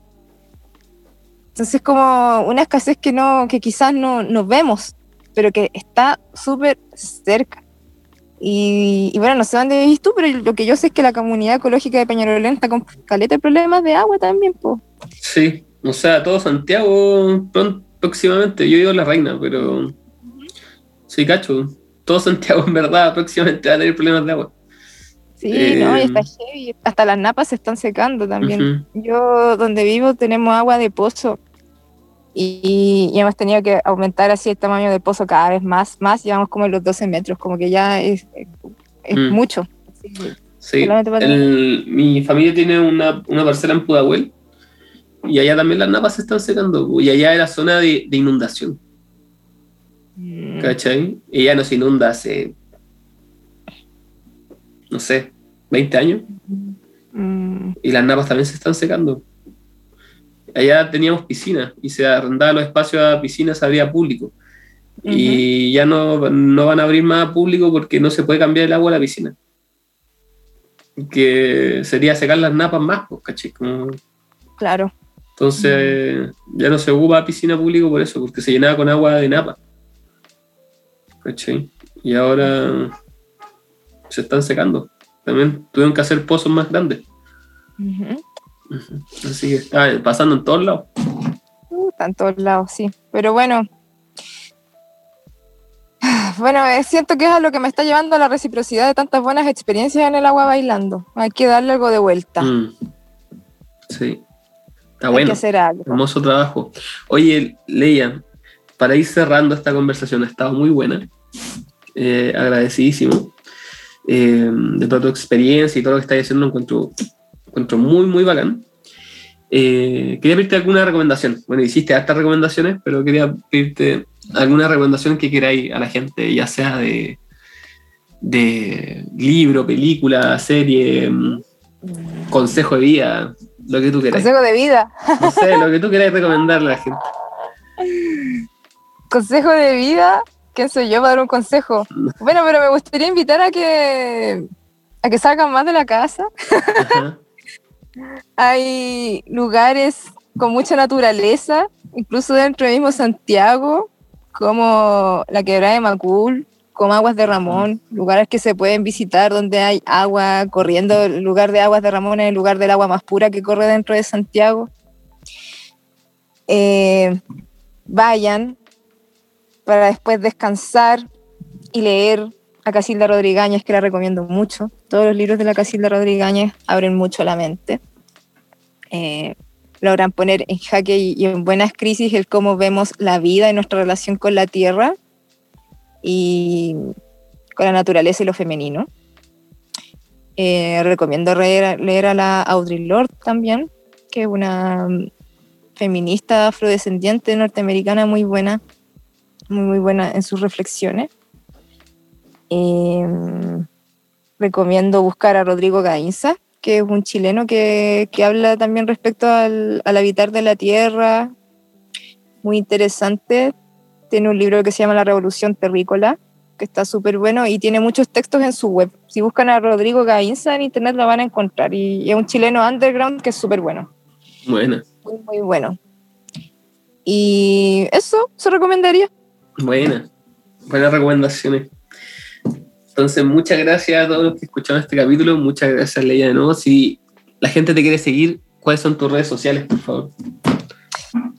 Entonces como una escasez que no, que quizás no, no vemos, pero que está súper cerca. Y, y bueno, no sé dónde vivís tú, pero lo que yo sé es que la comunidad ecológica de Peñarolén está con caleta de problemas de agua también, po. Sí, o sea, todo Santiago pron- próximamente. Yo digo la reina, pero. Sí, cacho. Todo Santiago, *laughs* en verdad, próximamente va a tener problemas de agua. Sí, Eh, no, y está heavy. Hasta las napas se están secando también. Ujú. Yo, donde vivo, tenemos agua de pozo. Y, y hemos tenido que aumentar así el tamaño del pozo cada vez más, más. Llevamos como en los 12 metros, como que ya es, es Mm. mucho. Sí, el- mi familia tiene una, una parcela en Pudahuel y allá también las napas se están secando y allá era zona de, de inundación. ¿Cachai? Y ya no se inunda hace, no sé, 20 años Mm. y las napas también se están secando. Allá teníamos piscina y se arrendaba los espacios a piscinas, se abría público. Y ya no, no van a abrir más a público porque no se puede cambiar el agua a la piscina. Que sería secar las napas más, pues, ¿cachai? Como- Claro. entonces ya no se ocupa piscina público por eso, porque se llenaba con agua de napa. ¿Cachai? Y ahora se están secando. También tuvieron que hacer pozos más grandes. Ujú. Así que está pasando en todos lados. Uh, está en todos lados, sí. Pero bueno. *sighs* Bueno, eh, siento que es a lo que me está llevando a la reciprocidad de tantas buenas experiencias en el agua bailando. Hay que darle algo de vuelta. Mm. Sí. Está Hay bueno. que hacer algo. Hermoso trabajo. Oye, Leia, para ir cerrando esta conversación, ha estado muy buena. Eh, agradecidísimo eh, de toda tu experiencia y todo lo que estás haciendo. Lo encuentro, encuentro muy, muy bacán. Eh, quería pedirte alguna recomendación. Bueno, hiciste hartas recomendaciones, pero quería pedirte alguna recomendación que queráis a la gente, ya sea de, de libro, película, serie, mm, consejo de vida, lo que tú queráis. Consejo de vida. No sé, lo que tú queráis recomendarle a la gente. *laughs* Consejo de vida. ¿Quién soy yo para dar un consejo? Bueno, pero me gustaría invitar a que a que salgan más de la casa. Ajá. *laughs* Hay lugares con mucha naturaleza, incluso dentro del mismo Santiago, como la quebrada de Macul, como Aguas de Ramón, lugares que se pueden visitar donde hay agua corriendo. El lugar de Aguas de Ramón es el lugar del agua más pura que corre dentro de Santiago. Eh, vayan para después descansar y leer a Casilda Rodríguez, que la recomiendo mucho. Todos los libros de la Casilda Rodríguez abren mucho la mente. Eh, logran poner en jaque y, en buenas crisis el cómo vemos la vida y nuestra relación con la tierra y con la naturaleza y lo femenino. Eh, recomiendo leer, leer, a la Audre Lorde también, que es una feminista afrodescendiente norteamericana muy buena, muy, muy buena en sus reflexiones. Em, recomiendo buscar a Rodrigo Gainza, que es un chileno que, que habla también respecto al, al, habitar de la tierra, muy interesante. Tiene un libro que se llama La Revolución Terrícola, que está súper bueno y tiene muchos textos en su web. Si buscan a Rodrigo Gainza en internet lo van a encontrar y, y es un chileno underground que es súper bueno. Bueno. Muy, muy bueno. Y eso se recomendaría. Buena, buenas recomendaciones. Entonces, muchas gracias a todos los que escucharon este capítulo. Muchas gracias, Leia, de nuevo. Si la gente te quiere seguir, ¿cuáles son tus redes sociales, por favor?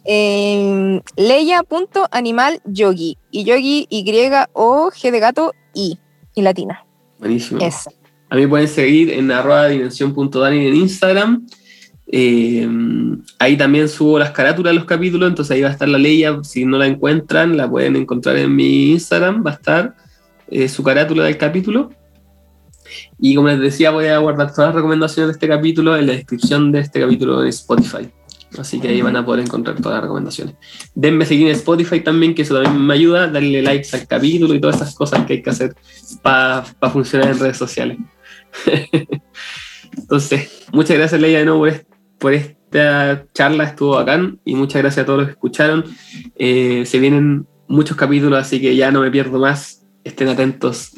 Eh, Leia.animalyogi. Y yogi Y-O-G de gato I. Y latina. Buenísimo. Esa. A mí pueden seguir en arroba dimensión.dani en Instagram. Eh, ahí también subo las carátulas de los capítulos, entonces ahí va a estar la ley. Si no la encuentran, la pueden encontrar en mi Instagram. Va a estar eh, su carátula del capítulo. Y como les decía, voy a guardar todas las recomendaciones de este capítulo en la descripción de este capítulo en Spotify. Así que ahí van a poder encontrar todas las recomendaciones. Denme seguir en Spotify también, que eso también me ayuda. Darle likes al capítulo y todas esas cosas que hay que hacer para pa funcionar en redes sociales. *laughs* Entonces, muchas gracias, Leia, de nuevo por, esta charla. Estuvo bacán. Y muchas gracias a todos los que escucharon. Eh, se vienen muchos capítulos, así que ya no me pierdo más. Estén atentos.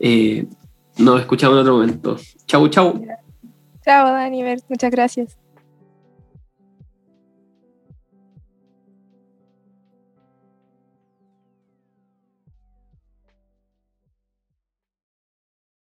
Eh, nos escuchamos en otro momento. Chau, chau. Chao, Dani. Muchas gracias.